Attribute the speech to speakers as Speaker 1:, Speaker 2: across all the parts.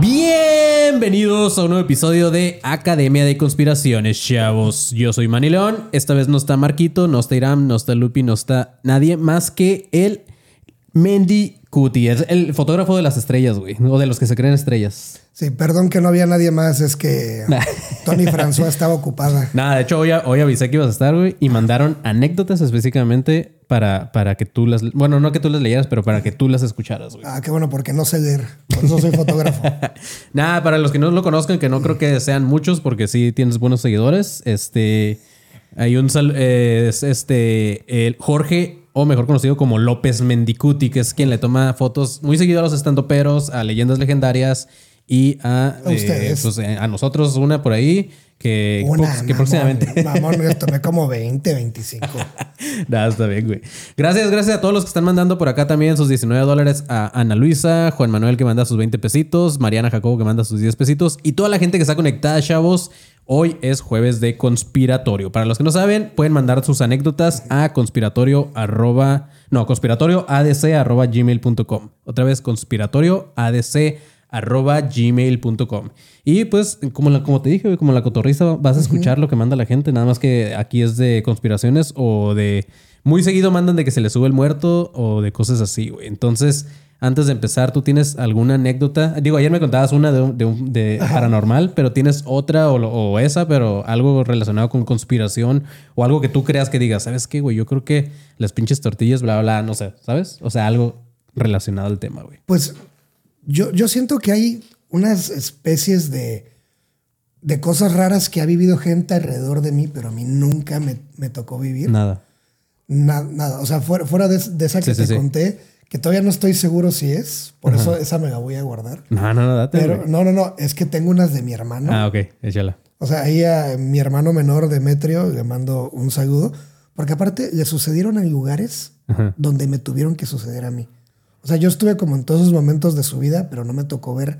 Speaker 1: Bienvenidos a un nuevo episodio de Academia de Conspiraciones, chavos. Yo soy Manilón. Esta vez no está Marquito, no está Iram, no está Lupi, no está nadie más que el Mendy Cuti. Es el fotógrafo de las estrellas, güey. O de los que se creen estrellas.
Speaker 2: Sí, perdón que no había nadie más, es que Tony François estaba ocupada.
Speaker 1: Nada, de hecho, hoy, hoy avisé que ibas a estar, güey. Y mandaron anécdotas específicamente para, para que tú las... Bueno, no que tú las leyeras, pero para que tú las escucharas, güey.
Speaker 2: Ah, qué bueno, porque no sé leer. Por eso soy fotógrafo.
Speaker 1: Nada, para los que no lo conozcan, que no creo que sean muchos, porque sí tienes buenos seguidores. Este. Hay un sal- eh, es este. El Jorge, o mejor conocido como López Mendicuti, que es quien le toma fotos muy seguido a los estandoperos, a leyendas legendarias y a.
Speaker 2: A ustedes.
Speaker 1: pues, eh, a nosotros, una por ahí. Que,
Speaker 2: Una,
Speaker 1: que
Speaker 2: mamón,
Speaker 1: próximamente.
Speaker 2: Mamón, me tomé como 20, 25.
Speaker 1: Nada, está bien, güey. Gracias, gracias a todos los que están mandando por acá también sus 19 dólares a Ana Luisa, Juan Manuel que manda sus 20 pesitos, Mariana Jacobo que manda sus 10 pesitos y toda la gente que está conectada, chavos. Hoy es jueves de conspiratorio. Para los que no saben, pueden mandar sus anécdotas a conspiratorio arroba, no, conspiratorio adc arroba gmail.com. Otra vez, conspiratorio adc arroba gmail.com. Y pues, como, la- como te dije, como la cotorriza, vas a escuchar lo que manda la gente. Nada más que aquí es de conspiraciones o de... Muy seguido mandan de que se le sube el muerto o de cosas así, güey. Entonces, antes de empezar, ¿tú tienes alguna anécdota? Digo, ayer me contabas una de, de, un- de paranormal, pero tienes otra o, o esa, pero algo relacionado con conspiración o algo que tú creas que digas, ¿sabes qué, güey? Yo creo que las pinches tortillas, bla, bla, no sé, ¿sabes? O sea, algo relacionado al tema, güey.
Speaker 2: Pues yo, yo siento que hay unas especies de, de cosas raras que ha vivido gente alrededor de mí, pero a mí nunca me, me tocó vivir.
Speaker 1: Nada.
Speaker 2: Na- nada. O sea, fuera, fuera de, de esa que
Speaker 1: Sí,
Speaker 2: te
Speaker 1: sí.
Speaker 2: conté, que todavía no estoy seguro si es, por eso esa me la voy a guardar.
Speaker 1: No, no, no, date.
Speaker 2: Pero no, no, no, es que tengo unas de mi hermano.
Speaker 1: Ah, ok, échala.
Speaker 2: O sea, ahí a mi hermano menor Demetrio le mando un saludo, porque aparte le sucedieron en lugares
Speaker 1: Ajá.
Speaker 2: donde me tuvieron que suceder a mí. O sea, yo estuve como en todos esos momentos de su vida, pero no me tocó ver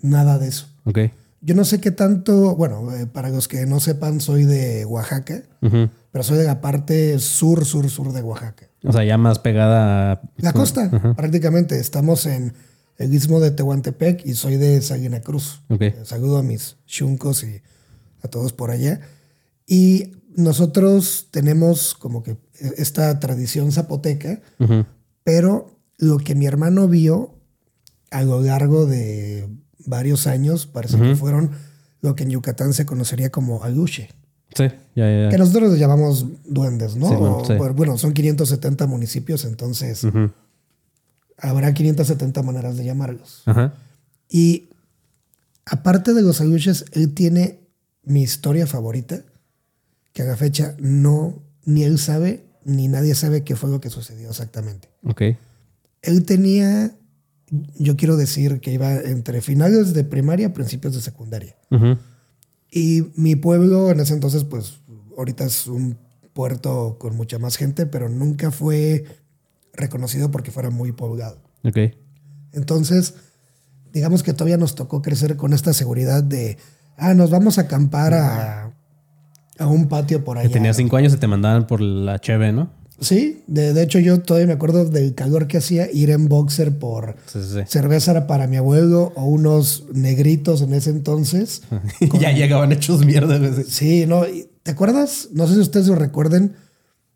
Speaker 2: nada de eso.
Speaker 1: Ok.
Speaker 2: Yo no sé qué tanto, bueno, eh, para los que no sepan, soy de Oaxaca, pero soy de la parte sur, sur, sur de Oaxaca.
Speaker 1: O sea, ya más pegada a...
Speaker 2: La costa, prácticamente. Estamos en el istmo de Tehuantepec y soy de Salina Cruz.
Speaker 1: Ok.
Speaker 2: Eh, Saludo a mis chuncos y a todos por allá. Y nosotros tenemos como que esta tradición zapoteca, pero lo que mi hermano vio a lo largo de varios años, parece que fueron lo que en Yucatán se conocería como aluche.
Speaker 1: Sí, ya, ya,
Speaker 2: Que nosotros les llamamos duendes, ¿no?
Speaker 1: Sí, bueno,
Speaker 2: O-
Speaker 1: sí.
Speaker 2: Bueno, son 570 municipios, entonces
Speaker 1: Ujú.
Speaker 2: habrá 570 maneras de llamarlos.
Speaker 1: Ajá.
Speaker 2: Y aparte de los aluches, él tiene mi historia favorita, que a la fecha no, ni él sabe, ni nadie sabe qué fue lo que sucedió exactamente.
Speaker 1: Ok.
Speaker 2: Él tenía, yo quiero decir que iba entre finales de primaria, principios de secundaria. Y mi pueblo en ese entonces, pues ahorita es un puerto con mucha más gente, pero nunca fue reconocido porque fuera muy poblado.
Speaker 1: Ok.
Speaker 2: Entonces, digamos que todavía nos tocó crecer con esta seguridad de, ah, nos vamos a acampar a, a un patio por
Speaker 1: Que
Speaker 2: allá.
Speaker 1: tenía cinco años y te mandaban por la cheve, ¿no?
Speaker 2: Sí, de, de hecho yo todavía me acuerdo del calor que hacía ir en boxer por
Speaker 1: Sí, sí, sí.
Speaker 2: cerveza para mi abuelo o unos negritos en ese entonces.
Speaker 1: ya llegaban hechos mierda, güey.
Speaker 2: Sí, ¿no? ¿Te acuerdas? No sé si ustedes lo recuerden,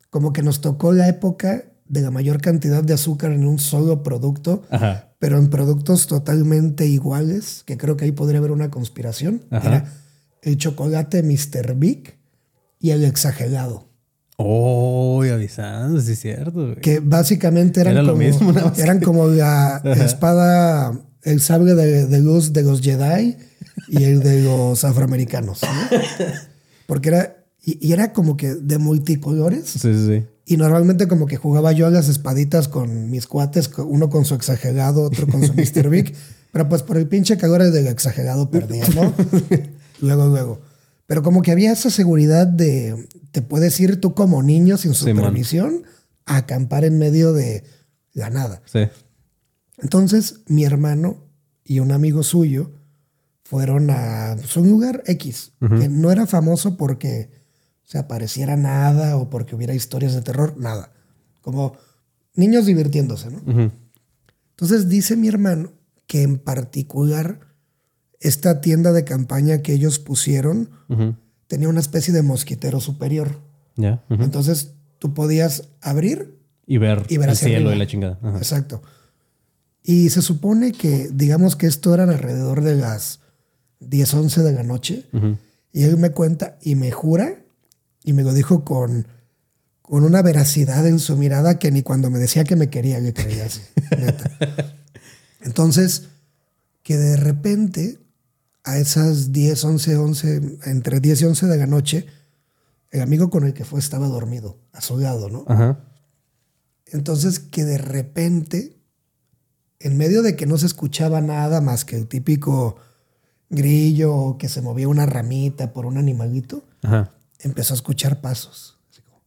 Speaker 2: como que nos tocó la época de la mayor cantidad de azúcar en un solo producto,
Speaker 1: Ajá.
Speaker 2: pero en productos totalmente iguales, que creo que ahí podría haber una conspiración.
Speaker 1: Ajá.
Speaker 2: Era el chocolate Mr. Big y el exagerado.
Speaker 1: Oh, avisando, sí es cierto, güey.
Speaker 2: Que básicamente eran,
Speaker 1: Era lo
Speaker 2: como,
Speaker 1: mismo, nada más
Speaker 2: eran como la espada, el sable de, de luz de los Jedi y el de los afroamericanos. ¿no? Porque era, y, y era como que de multicolores.
Speaker 1: Sí, sí, sí.
Speaker 2: Y normalmente como que jugaba yo a las espaditas con mis cuates, uno con su exagerado, otro con su Mr. Big. Pero pues por el pinche calor del exagerado perdía, ¿no? luego, luego. Pero como que había esa seguridad de te puedes ir tú como niño sin supervisión a acampar en medio de la nada.
Speaker 1: Sí.
Speaker 2: Entonces, mi hermano y un amigo suyo fueron a pues, un lugar X, que no era famoso porque se apareciera nada o porque hubiera historias de terror, nada. Como niños divirtiéndose, ¿no? Entonces dice mi hermano que en particular esta tienda de campaña que ellos pusieron tenía una especie de mosquitero superior. Entonces tú podías abrir
Speaker 1: Y ver,
Speaker 2: y ver
Speaker 1: el cielo
Speaker 2: arriba.
Speaker 1: y la chingada. Ajá.
Speaker 2: Exacto. Y se supone que, digamos que esto eran alrededor de las 10, 11 de la noche. Y él me cuenta y me jura, y me lo dijo con, con una veracidad en su mirada que ni cuando me decía que me quería le creía así. neta. Entonces, que de repente, a esas 10, 11, 11, entre 10 y 11 de la noche, el amigo con el que fue estaba dormido, a su lado, ¿no?
Speaker 1: Ajá.
Speaker 2: Entonces que de repente, en medio de que no se escuchaba nada más que el típico grillo o que se movía una ramita por un animalito,
Speaker 1: Ajá.
Speaker 2: empezó a escuchar pasos. Así como-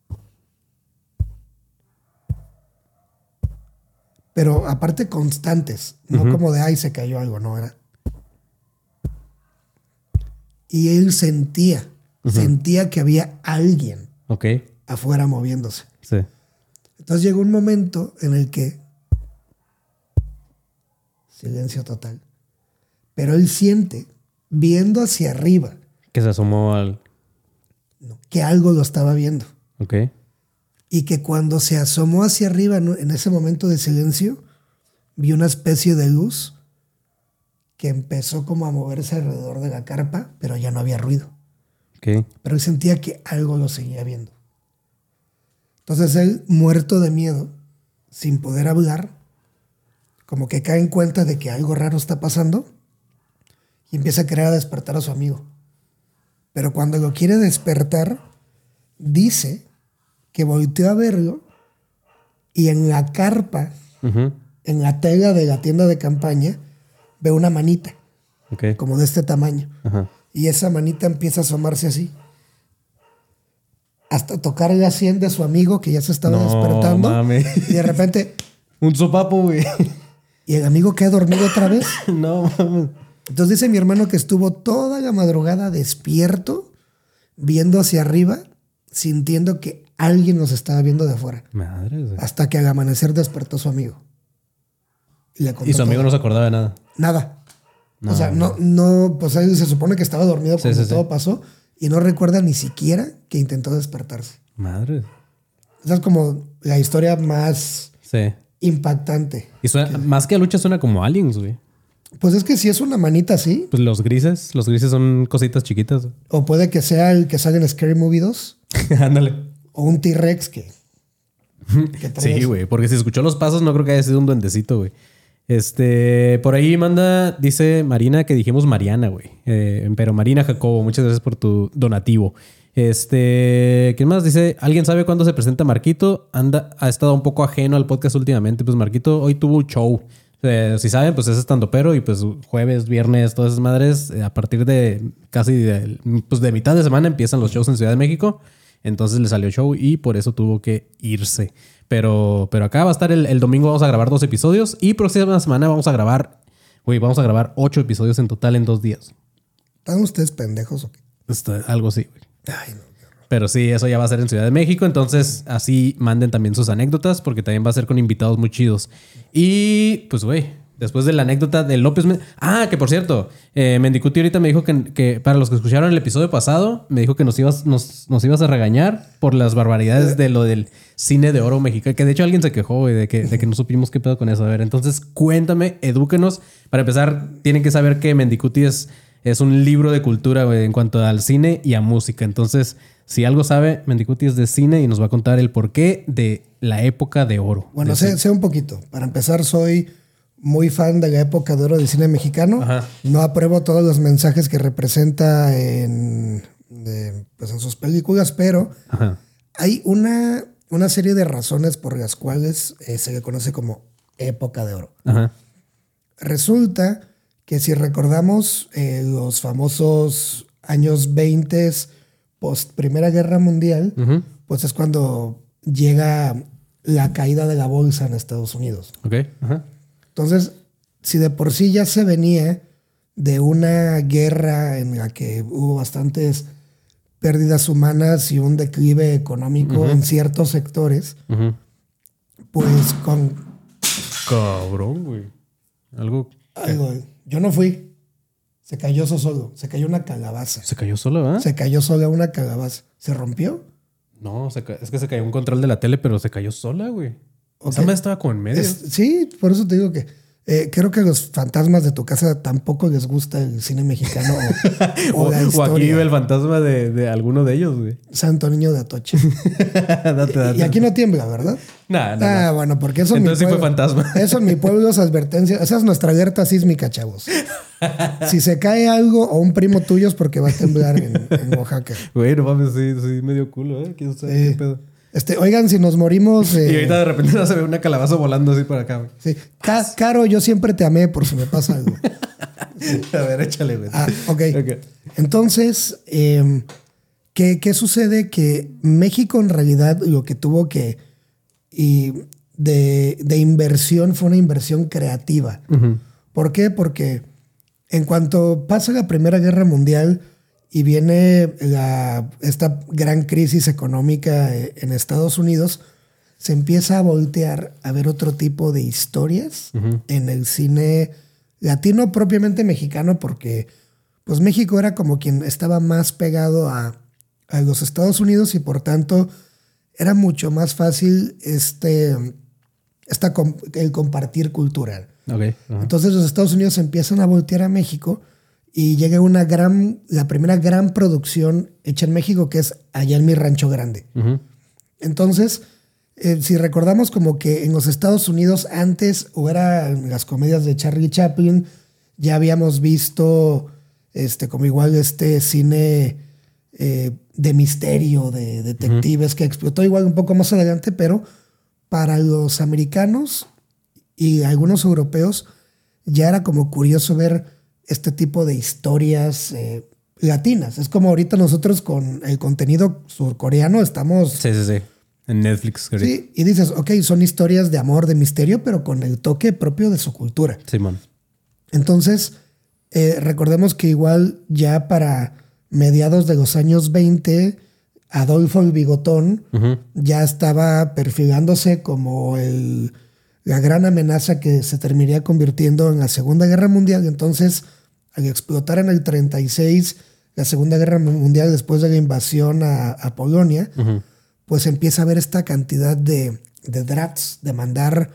Speaker 2: Pero aparte constantes, no como de ay se cayó algo, no era. Y él sentía, sentía que había alguien afuera moviéndose.
Speaker 1: Sí.
Speaker 2: Entonces llegó un momento en el que silencio total. Pero él siente, viendo hacia arriba,
Speaker 1: Que se asomó al.
Speaker 2: ¿no? que algo lo estaba viendo.
Speaker 1: Ok.
Speaker 2: Y que cuando se asomó hacia arriba, en ese momento de silencio, vio una especie de luz que empezó como a moverse alrededor de la carpa, pero ya no había ruido.
Speaker 1: Ok.
Speaker 2: Pero él sentía que algo lo seguía viendo. Entonces él, muerto de miedo, sin poder hablar, como que cae en cuenta de que algo raro está pasando y empieza a querer despertar a su amigo. Pero cuando lo quiere despertar, dice que volteó a verlo y en la carpa, en la tela de la tienda de campaña, ve una manita, como de este tamaño.
Speaker 1: Ajá.
Speaker 2: Y esa manita empieza a asomarse así. Hasta tocar la sien de su amigo que ya se estaba
Speaker 1: No,
Speaker 2: despertando. Y de repente,
Speaker 1: Un sopapo, güey.
Speaker 2: y el amigo queda dormido otra vez.
Speaker 1: no mames.
Speaker 2: Entonces dice mi hermano que estuvo toda la madrugada despierto, viendo hacia arriba, sintiendo que alguien nos estaba viendo de afuera.
Speaker 1: Madre.
Speaker 2: Hasta que al amanecer despertó su amigo. Y, le contó
Speaker 1: Y su amigo
Speaker 2: todo.
Speaker 1: no se acordaba de nada.
Speaker 2: Nada. o sea, no, no, pues se supone que estaba dormido
Speaker 1: Sí,
Speaker 2: cuando
Speaker 1: sí, sí.
Speaker 2: todo pasó y no recuerda ni siquiera que intentó despertarse.
Speaker 1: Madre.
Speaker 2: Esa es como la historia más impactante.
Speaker 1: Y suena, más que a lucha suena como aliens, güey.
Speaker 2: Pues es que si es una manita así,
Speaker 1: Pues los grises, los grises son cositas chiquitas. güey.
Speaker 2: o puede que sea el que sale en Scary Movie 2,
Speaker 1: Ándale.
Speaker 2: o un T-Rex que, que
Speaker 1: Sí, güey, porque si escuchó los pasos no creo que haya sido un duendecito, güey. Este, por ahí manda, dice Marina que dijimos Mariana, güey. Eh, pero Marina Jacobo, muchas gracias por tu donativo. Este, ¿quién más dice? ¿Alguien sabe cuándo se presenta Marquito? Anda, ha estado un poco ajeno al podcast últimamente. Pues Marquito hoy tuvo show. Si saben, pues es estando pero y pues jueves, viernes, todas esas madres, eh, a partir de casi pues de mitad de semana empiezan los shows en Ciudad de México. Entonces le salió show y por eso tuvo que irse. Pero, pero acá va a estar el, el domingo, vamos a grabar dos episodios y próxima semana vamos a grabar, güey, vamos a grabar ocho episodios en total en dos días.
Speaker 2: ¿Están ustedes pendejos o qué?
Speaker 1: Esto- algo así, güey.
Speaker 2: Ay, no.
Speaker 1: Pero sí, eso ya va a ser en Ciudad de México. Entonces, así manden también sus anécdotas, porque también va a ser con invitados muy chidos. Y pues, güey, después de la anécdota de López. Ah, que por cierto, eh, Mendicuti ahorita me dijo que, que para los que escucharon el episodio pasado, me dijo que nos ibas, nos, nos ibas a regañar por las barbaridades de lo del cine de oro mexicano. Que de hecho alguien se quejó, güey, de que, de que no supimos qué pedo con eso. A ver, entonces cuéntame, edúquenos. Para empezar, tienen que saber que Mendicuti es, es un libro de cultura, güey, en cuanto al cine y a música. Entonces. Si algo sabe, Mendicuti es de cine y nos va a contar el porqué de la época de oro.
Speaker 2: Bueno,
Speaker 1: De
Speaker 2: sé, sé un poquito. Para empezar, soy muy fan de la época de oro del cine mexicano.
Speaker 1: Ajá.
Speaker 2: No apruebo todos los mensajes que representa en, de- pues en sus películas, pero
Speaker 1: Ajá.
Speaker 2: hay una, una serie de razones por las cuales eh, se le conoce como época de oro.
Speaker 1: Ajá.
Speaker 2: Resulta que si recordamos eh, los famosos años 20 post Primera Guerra Mundial, pues es cuando llega la caída de la bolsa en Estados Unidos.
Speaker 1: Ok. Ajá.
Speaker 2: Entonces, si de por sí ya se venía de una guerra en la que hubo bastantes pérdidas humanas y un declive económico en ciertos sectores, pues con
Speaker 1: Cabrón, güey. Algo.
Speaker 2: algo, yo no fui, se cayó eso solo, se cayó una calabaza,
Speaker 1: Se cayó solo, ¿verdad?
Speaker 2: se cayó sola una calabaza, se rompió.
Speaker 1: No, se ca- es que se cayó un control de la tele, pero se cayó sola, güey.
Speaker 2: Ok.
Speaker 1: Esa madre estaba como en medio.
Speaker 2: Es- sí, por eso te digo que eh, creo que a los fantasmas de tu casa tampoco les gusta el cine mexicano o, o
Speaker 1: O,
Speaker 2: la
Speaker 1: o aquí vive el fantasma de, de alguno de ellos, güey.
Speaker 2: Santo Niño de Atoche.
Speaker 1: date, date.
Speaker 2: y aquí no tiembla, ¿verdad?
Speaker 1: Nah, no,
Speaker 2: ah,
Speaker 1: no.
Speaker 2: bueno, porque eso en mi
Speaker 1: Entonces sí fue
Speaker 2: pueblo-
Speaker 1: fantasma.
Speaker 2: Eso en mi pueblo es advertencia. Esa es nuestra alerta sísmica, chavos. Si se cae algo o un primo tuyo es porque va a temblar en, en Oaxaca.
Speaker 1: Güey, no mames, sí, sí, medio culo, ¿eh? ¿Quién sabe
Speaker 2: Sí.
Speaker 1: qué pedo?
Speaker 2: Este, oigan, si nos morimos. eh,
Speaker 1: Y ahorita de repente no se ve una calabaza volando así para acá, güey.
Speaker 2: sí. Ca- Caro, yo siempre te amé por si me pasa algo.
Speaker 1: A ver, échale, güey.
Speaker 2: Ah, ok.
Speaker 1: Ok.
Speaker 2: Entonces, eh, ¿qué, qué sucede? Que México en realidad lo que tuvo que... Y de, de inversión fue una inversión creativa. ¿Por qué? Porque en cuanto pasa la Primera Guerra Mundial y viene la- esta gran crisis económica eh, en Estados Unidos, se empieza a voltear a ver otro tipo de historias en el cine latino propiamente mexicano, porque pues México era como quien estaba más pegado a, a los Estados Unidos y por tanto era mucho más fácil este, esta, el compartir cultural. Entonces los Estados Unidos empiezan a voltear a México y llega una gran, la primera gran producción hecha en México que es Allá en mi rancho grande. Entonces, eh, si recordamos como que en los Estados Unidos antes, o era en las comedias de Charlie Chaplin, ya habíamos visto este, como igual este cine eh, de misterio, de detectives, que explotó igual un poco más adelante, pero para los americanos y algunos europeos ya era como curioso ver este tipo de historias eh, latinas. Es como ahorita nosotros con el contenido surcoreano estamos
Speaker 1: Sí, sí, sí. En Netflix, ahorita.
Speaker 2: Sí, y dices, ok, son historias de amor, de misterio, pero con el toque propio de su cultura.
Speaker 1: Simón.
Speaker 2: Entonces, eh, recordemos que igual ya para mediados de los años 20, Adolfo el Bigotón ya estaba perfilándose como el, la gran amenaza que se terminaría convirtiendo en la Segunda Guerra Mundial. Entonces, al explotar en el 36 la Segunda Guerra Mundial después de la invasión a, a Polonia, pues empieza a haber esta cantidad de, de drafts, de mandar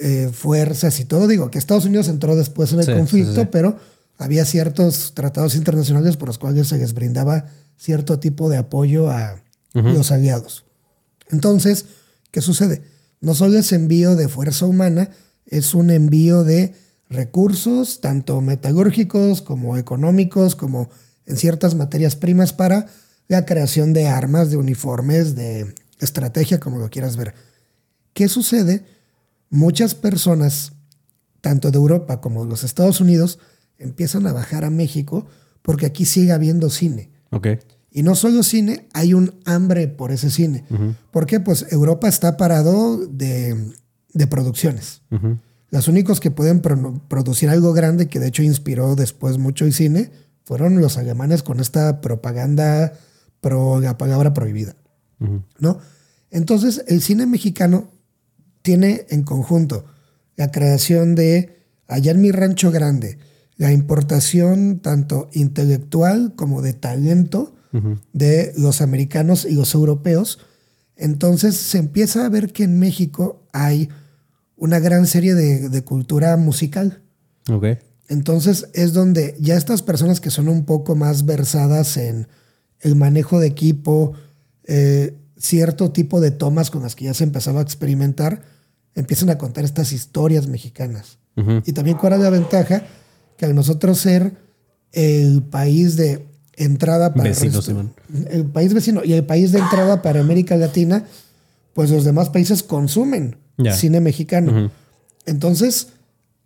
Speaker 2: eh, fuerzas y todo. Digo, que Estados Unidos entró después en el
Speaker 1: Sí,
Speaker 2: conflicto,
Speaker 1: sí, sí.
Speaker 2: pero había ciertos tratados internacionales por los cuales se les brindaba cierto tipo de apoyo a los aliados. Entonces, ¿qué sucede? No solo es envío de fuerza humana, es un envío de recursos, tanto metalúrgicos como económicos, como en ciertas materias primas para la creación de armas, de uniformes, de estrategia, como lo quieras ver. ¿Qué sucede? Muchas personas, tanto de Europa como de los Estados Unidos, empiezan a bajar a México porque aquí sigue habiendo cine. Y no solo cine, hay un hambre por ese cine. ¿Por qué? Pues Europa está parado de, de producciones.
Speaker 1: Ujú.
Speaker 2: Los únicos que pueden pro- producir algo grande, que de hecho inspiró después mucho el cine, fueron los alemanes con esta propaganda pro la palabra prohibida. ¿No? Entonces, el cine mexicano tiene en conjunto la creación de Allá en mi rancho grande, la importación tanto intelectual como de talento de los americanos y los europeos. Entonces se empieza a ver que en México hay una gran serie de, de cultura musical.
Speaker 1: Ok.
Speaker 2: Entonces es donde ya estas personas que son un poco más versadas en el manejo de equipo, eh, cierto tipo de tomas con las que ya se empezaba a experimentar, empiezan a contar estas historias mexicanas. Y también cuál es la ventaja que al nosotros ser el país de entrada para el
Speaker 1: Vecino,
Speaker 2: resto-
Speaker 1: Simón.
Speaker 2: el país vecino y el país de entrada para América Latina, pues los demás países consumen Cine mexicano. Entonces,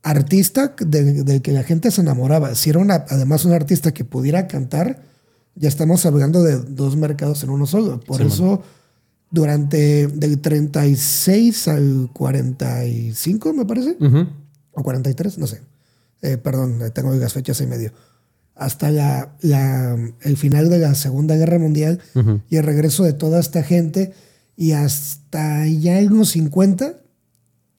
Speaker 2: artista de- del que la gente se enamoraba, si era una, además un artista que pudiera cantar, ya estamos hablando de dos mercados en uno solo. Por eso, durante del 36 al 45, me parece,
Speaker 1: Ujú.
Speaker 2: o 43, no sé. Eh, perdón, tengo las fechas en medio. Hasta la, la- el final de la Segunda Guerra Mundial y el regreso de toda esta gente y hasta ya en los 50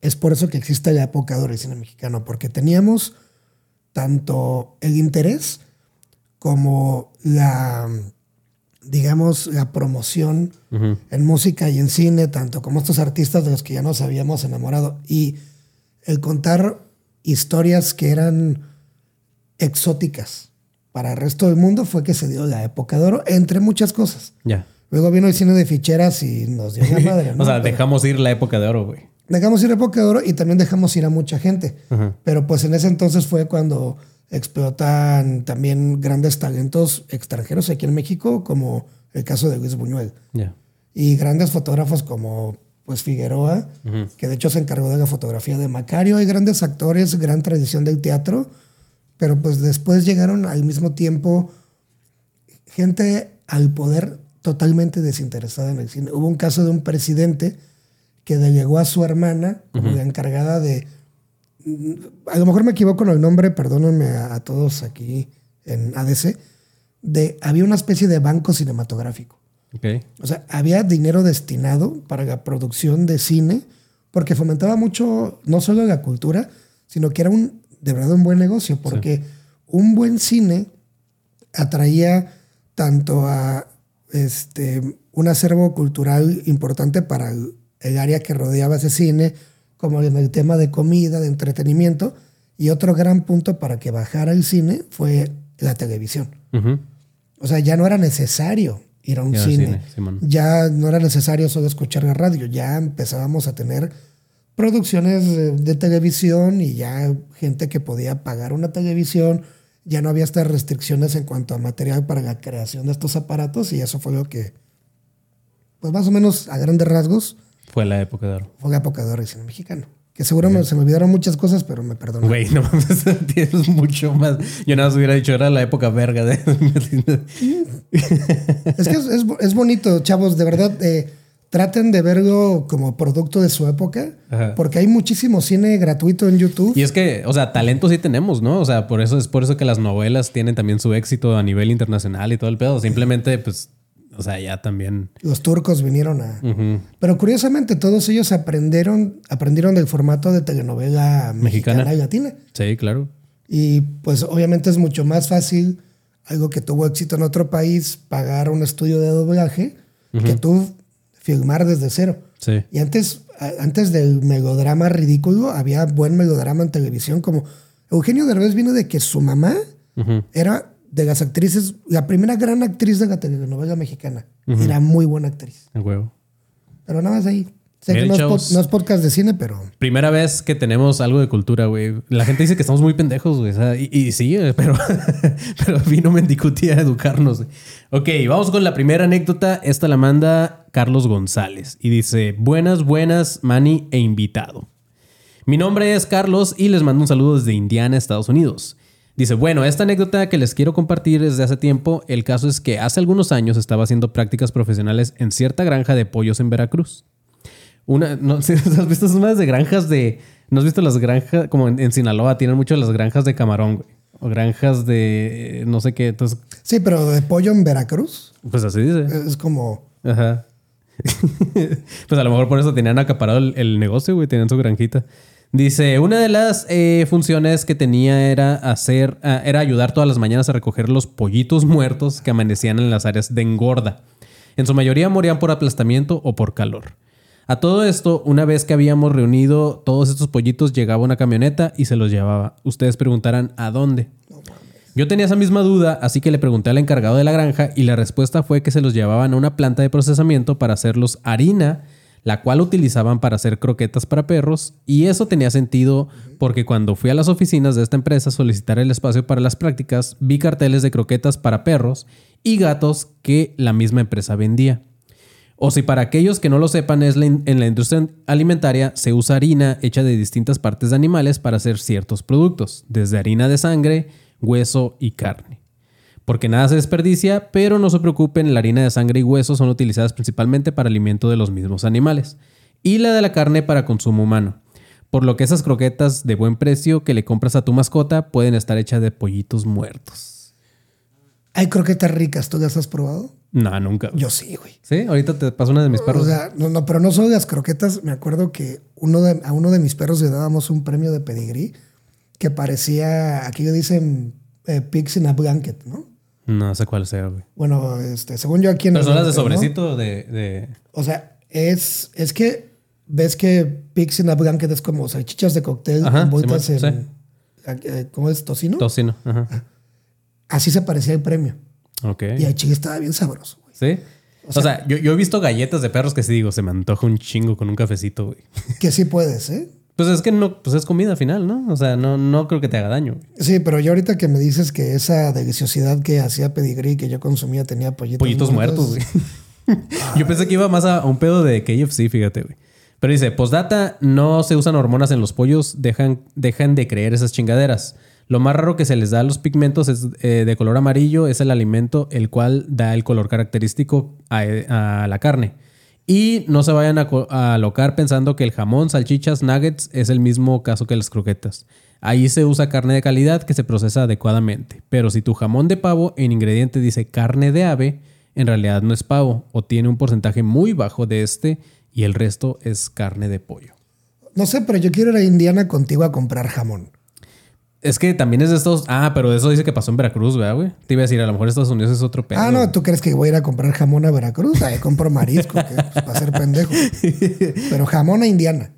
Speaker 2: es por eso que existe la época de oro del cine mexicano, porque teníamos tanto el interés como la, digamos, la promoción en música y en cine, tanto como estos artistas de los que ya nos habíamos enamorado. Y el contar historias que eran exóticas para el resto del mundo fue que se dio la época de oro, entre muchas cosas.
Speaker 1: Ya.
Speaker 2: Luego vino el cine de ficheras y nos dio la madre. ¿no?
Speaker 1: o sea,
Speaker 2: Pero
Speaker 1: dejamos ir la época de oro, güey.
Speaker 2: Dejamos ir época de oro y también dejamos ir a mucha gente.
Speaker 1: Ajá.
Speaker 2: Pero pues en ese entonces fue cuando explotan también grandes talentos extranjeros aquí en México, como el caso de Luis Buñuel.
Speaker 1: Ya.
Speaker 2: Y grandes fotógrafos como pues Figueroa, que de hecho se encargó de la fotografía de Macario. Hay grandes actores, gran tradición del teatro, pero pues después llegaron al mismo tiempo gente al poder totalmente desinteresada en el cine. Hubo un caso de un presidente que delegó a su hermana como la encargada de... A lo mejor me equivoco en el nombre, perdónenme a, a todos aquí en ADC, de, había una especie de banco cinematográfico.
Speaker 1: Ok.
Speaker 2: O sea, había dinero destinado para la producción de cine porque fomentaba mucho no solo la cultura, sino que era un de verdad un buen negocio porque un buen cine atraía tanto a este un acervo cultural importante para el, el área que rodeaba ese cine, como en el tema de comida, de entretenimiento, y otro gran punto para que bajara el cine fue la televisión.
Speaker 1: Ujú.
Speaker 2: O sea, ya no era necesario ir a un
Speaker 1: al
Speaker 2: cine.
Speaker 1: cine,
Speaker 2: ya no era necesario solo escuchar la radio. Ya empezábamos a tener producciones de, de televisión y ya gente que podía pagar una televisión. Ya no había estas restricciones en cuanto a material para la creación de estos aparatos y eso fue lo que, pues más o menos a grandes rasgos,
Speaker 1: Fue la época de oro.
Speaker 2: fue la época de oro del cine mexicano. Que seguro me- se me olvidaron muchas cosas, pero me perdonan.
Speaker 1: Güey, no mames, tienes mucho más. Yo nada más hubiera dicho, era la época verga de.
Speaker 2: Es que es, es- es bonito, chavos, de verdad. eh, traten de verlo como producto de su época,
Speaker 1: Ajá.
Speaker 2: porque hay muchísimo cine gratuito en YouTube.
Speaker 1: y es que, o sea, talento sí tenemos, ¿no? O sea, por eso es por eso que las novelas tienen también su éxito a nivel internacional y todo el pedo. Simplemente, pues, o sea, ya también.
Speaker 2: Los turcos vinieron a... Pero curiosamente todos ellos aprendieron, aprendieron del formato de telenovela mexicana,
Speaker 1: Mexicana.
Speaker 2: y latina.
Speaker 1: Sí, claro.
Speaker 2: Y pues obviamente es mucho más fácil algo que tuvo éxito en otro país, pagar un estudio de doblaje, que tú filmar desde cero.
Speaker 1: Sí.
Speaker 2: Y antes, antes del melodrama ridículo, había buen melodrama en televisión, como Eugenio Derbez vino de que su mamá era de las actrices, la primera gran actriz de la telenovela mexicana. Era muy buena actriz.
Speaker 1: A huevo.
Speaker 2: Pero nada más ahí. Sé
Speaker 1: Miren,
Speaker 2: que no es, no es podcast de cine, pero
Speaker 1: Primera vez que tenemos algo de cultura, güey. La gente dice que estamos muy pendejos, güey. Y, y sí, pero, pero vino Mendicuti a educarnos. Ok, vamos con la primera anécdota. Esta la manda Carlos González y dice: Buenas, buenas, Manny e invitado. Mi nombre es Carlos y les mando un saludo desde Indiana, Estados Unidos. Dice, bueno, esta anécdota que les quiero compartir desde hace tiempo, el caso es que hace algunos años estaba haciendo prácticas profesionales en cierta granja de pollos en Veracruz. Una, no sé, ¿has visto unas de granjas de... ¿No has visto las granjas? Como en, en Sinaloa tienen mucho las granjas de camarón, güey. O granjas de... eh, no sé qué. Entonces,
Speaker 2: sí, pero de pollo en Veracruz
Speaker 1: pues así dice.
Speaker 2: es como
Speaker 1: Ajá. pues a lo mejor por eso tenían acaparado el, el negocio, güey. Tenían su granjita. Dice, una de las eh, funciones que tenía era hacer, ah, era ayudar todas las mañanas a recoger los pollitos muertos que amanecían en las áreas de engorda. En su mayoría morían por aplastamiento o por calor. A todo esto, una vez que habíamos reunido todos estos pollitos, llegaba una camioneta y se los llevaba. Ustedes preguntarán, ¿a dónde? Yo tenía esa misma duda, así que le pregunté al encargado de la granja y la respuesta fue que se los llevaban a una planta de procesamiento para hacerlos harina, la cual utilizaban para hacer croquetas para perros, y eso tenía sentido porque cuando fui a las oficinas de esta empresa a solicitar el espacio para las prácticas, vi carteles de croquetas para perros y gatos que la misma empresa vendía. O si para aquellos que no lo sepan, es en la industria alimentaria se usa harina hecha de distintas partes de animales para hacer ciertos productos, desde harina de sangre, hueso y carne. Porque nada se desperdicia, pero no se preocupen, la harina de sangre y hueso son utilizadas principalmente para alimento de los mismos animales, y la de la carne para consumo humano. Por lo que esas croquetas de buen precio que le compras a tu mascota pueden estar hechas de pollitos muertos.
Speaker 2: Hay croquetas ricas, ¿tú las has probado?
Speaker 1: No, nunca.
Speaker 2: Yo sí, güey.
Speaker 1: Sí, ahorita te paso una de mis perros.
Speaker 2: O sea, no, no, pero no solo las croquetas. Me acuerdo que uno de, a uno de mis perros le dábamos un premio de pedigrí que parecía, aquí le dicen eh, pigs in a blanket, ¿no?
Speaker 1: No sé cuál sea, güey.
Speaker 2: Bueno, este, según yo aquí en
Speaker 1: Pero
Speaker 2: el
Speaker 1: son las de
Speaker 2: norte, ¿no?
Speaker 1: sobrecito de, de-
Speaker 2: O sea, es, es que ves que pigs in a blanket es como salchichas de cóctel
Speaker 1: Ajá,
Speaker 2: envueltas
Speaker 1: Simón,
Speaker 2: en... eh, ¿Cómo es? ¿Tocino?
Speaker 1: tocino. Ajá.
Speaker 2: Así se parecía el premio.
Speaker 1: Ok.
Speaker 2: Y el chile estaba bien sabroso, güey.
Speaker 1: ¿Sí? O sea, yo, yo he visto galletas de perros que sí digo, se me antoja un chingo con un cafecito, güey.
Speaker 2: Que sí puedes, ¿eh?
Speaker 1: Pues es que no, pues es comida al final, ¿no? O sea, no, no creo que te haga daño.
Speaker 2: Sí, pero yo ahorita que me dices que esa deliciosidad que hacía pedigrí que yo consumía tenía pollitos,
Speaker 1: Pollitos muertos, güey. Yo pensé que iba más a, a un pedo de KFC, fíjate, güey. Pero dice, postdata, no se usan hormonas en los pollos, dejan, dejan de creer esas chingaderas. Lo más raro que se les da a los pigmentos es, eh, de color amarillo es el alimento el cual da el color característico a, a la carne. Y no se vayan a, alocar pensando que el jamón, salchichas, nuggets es el mismo caso que las croquetas. Ahí se usa carne de calidad que se procesa adecuadamente. Pero si tu jamón de pavo en ingrediente dice carne de ave, en realidad no es pavo o tiene un porcentaje muy bajo de este y el resto es carne de pollo.
Speaker 2: No sé, pero yo quiero ir a Indiana contigo a comprar jamón.
Speaker 1: Es que también es de estos. Ah, pero eso dice que pasó en Veracruz, ¿verdad, güey? Te iba a decir, a lo mejor Estados Unidos es otro pedo.
Speaker 2: ah, no. ¿tú crees que voy a ir a comprar jamón a Veracruz? Ahí compro marisco, que, pues, para ser pendejo. Pero jamón a Indiana.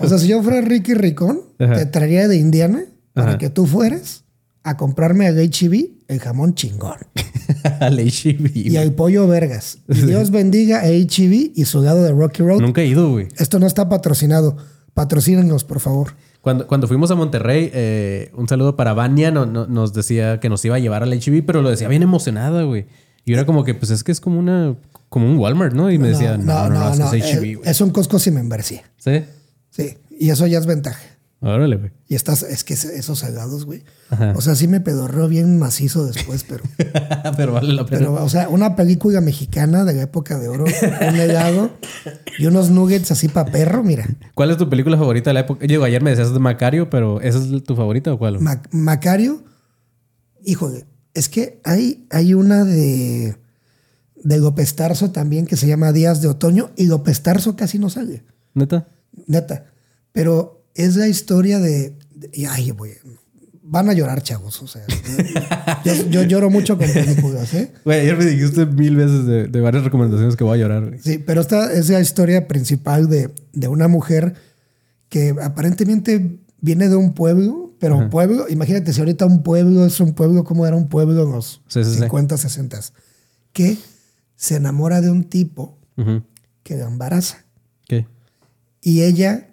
Speaker 2: O sea, si yo fuera Ricky Ricón,
Speaker 1: Ajá.
Speaker 2: te traería de Indiana para
Speaker 1: Ajá.
Speaker 2: que tú fueras a comprarme al HB el jamón chingón
Speaker 1: Al H.E.B.,
Speaker 2: y al pollo vergas. Y Dios bendiga a HB y su lado de Rocky Road.
Speaker 1: Nunca he ido, güey.
Speaker 2: Esto no está patrocinado. Patrocínenos, por favor.
Speaker 1: Cuando, cuando fuimos a Monterrey, eh, un saludo para Vania, no- no- nos decía que nos iba a llevar al H.E.B., pero lo decía bien emocionada, güey. Y era como que, pues es que es como una, como un Walmart, ¿no? Y me decía, no, no, no, que es H.E.B.,
Speaker 2: eh,
Speaker 1: güey.
Speaker 2: Es un Costco sin membresía.
Speaker 1: Sí.
Speaker 2: Sí. Y eso ya es ventaja.
Speaker 1: Órale, güey.
Speaker 2: Y estás, es que esos salados, güey.
Speaker 1: Ajá.
Speaker 2: O sea, sí me pedorreo bien macizo después, pero,
Speaker 1: pero vale la pena.
Speaker 2: pero, o sea, una película mexicana de la época de oro, un helado y unos nuggets así para perro, mira.
Speaker 1: ¿Cuál es tu película favorita de la época? Digo, ayer me decías de Macario, pero ¿esa es tu favorita o cuál?
Speaker 2: Ma- Macario, híjole, es que hay, hay una de, de López Tarso también que se llama Días de Otoño y López Tarso casi no sale.
Speaker 1: ¿Neta?
Speaker 2: Neta. Pero es la historia de. de- y, ay, güey. Van a llorar, chavos. O sea, yo, yo lloro mucho con películas, ¿eh?
Speaker 1: Güey, ayer me dijiste mil veces de, de varias recomendaciones que voy a llorar.
Speaker 2: Sí, pero esta es la historia principal de, de una mujer que aparentemente viene de un pueblo, pero pueblo, imagínate si ahorita un pueblo es un pueblo, como era un pueblo en los
Speaker 1: Sí, sí, sí.
Speaker 2: 50, 60, que se enamora de un tipo
Speaker 1: Ujú.
Speaker 2: que la embaraza.
Speaker 1: ¿Qué?
Speaker 2: Y ella,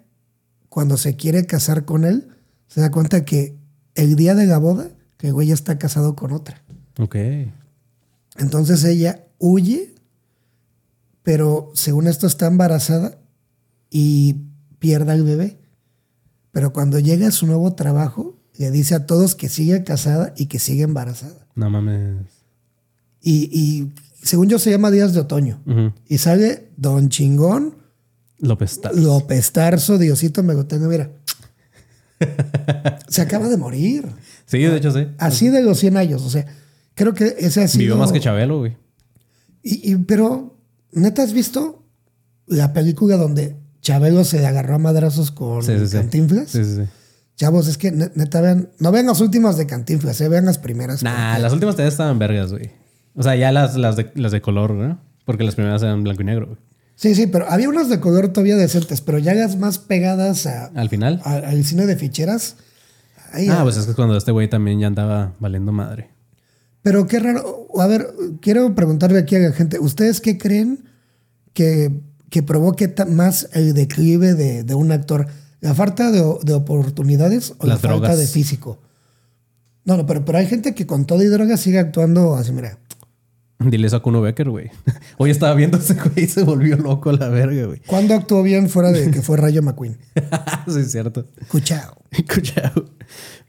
Speaker 2: cuando se quiere casar con él, se da cuenta que el día de la boda, que el güey ya está casado con otra.
Speaker 1: Ok.
Speaker 2: Entonces ella huye, pero según esto está embarazada y pierde al bebé. Pero cuando llega a su nuevo trabajo, le dice a todos que sigue casada y que sigue embarazada.
Speaker 1: No mames.
Speaker 2: Y, y según yo se llama Días de Otoño. Y sale Don Chingón,
Speaker 1: López Tarso.
Speaker 2: López Tarso, Diosito me lo tengo, mira. Se acaba de morir.
Speaker 1: Sí, de hecho sí.
Speaker 2: Así de los 100 años. O sea, creo que ese ha sido...
Speaker 1: Vivió más que Chabelo, güey.
Speaker 2: Y, y- pero, ¿neta has visto la película donde Chabelo se agarró a madrazos con
Speaker 1: Sí.
Speaker 2: Cantinflas?
Speaker 1: Sí, sí, sí.
Speaker 2: Chavos, es que ne- neta vean, no vean las últimas de Cantinflas, eh, vean las primeras.
Speaker 1: Nah,
Speaker 2: porque-
Speaker 1: las últimas todavía estaban vergas, güey. O sea, ya las, las, de, las de color, ¿no? Porque las primeras eran blanco y negro, güey.
Speaker 2: Sí, sí, pero había unas de color todavía decentes, pero ya las más pegadas a-
Speaker 1: Al final.
Speaker 2: a- al cine de ficheras.
Speaker 1: Ah, pues es que cuando este güey también ya andaba valiendo madre.
Speaker 2: Pero qué raro. A ver, quiero preguntarle aquí a la gente, ¿ustedes qué creen que, que provoque más el declive de, de un actor? ¿La falta de, de oportunidades o
Speaker 1: Las
Speaker 2: la falta
Speaker 1: drogas.
Speaker 2: de físico? No, no, pero, pero hay gente que con todo y droga sigue actuando así, mira.
Speaker 1: Dile eso a Kuno Becker, güey. Hoy estaba viendo ese güey y se volvió loco a la verga, güey.
Speaker 2: ¿Cuándo actuó bien fuera de que fue Rayo McQueen?
Speaker 1: sí, es cierto.
Speaker 2: Cuchao.
Speaker 1: Cuchao.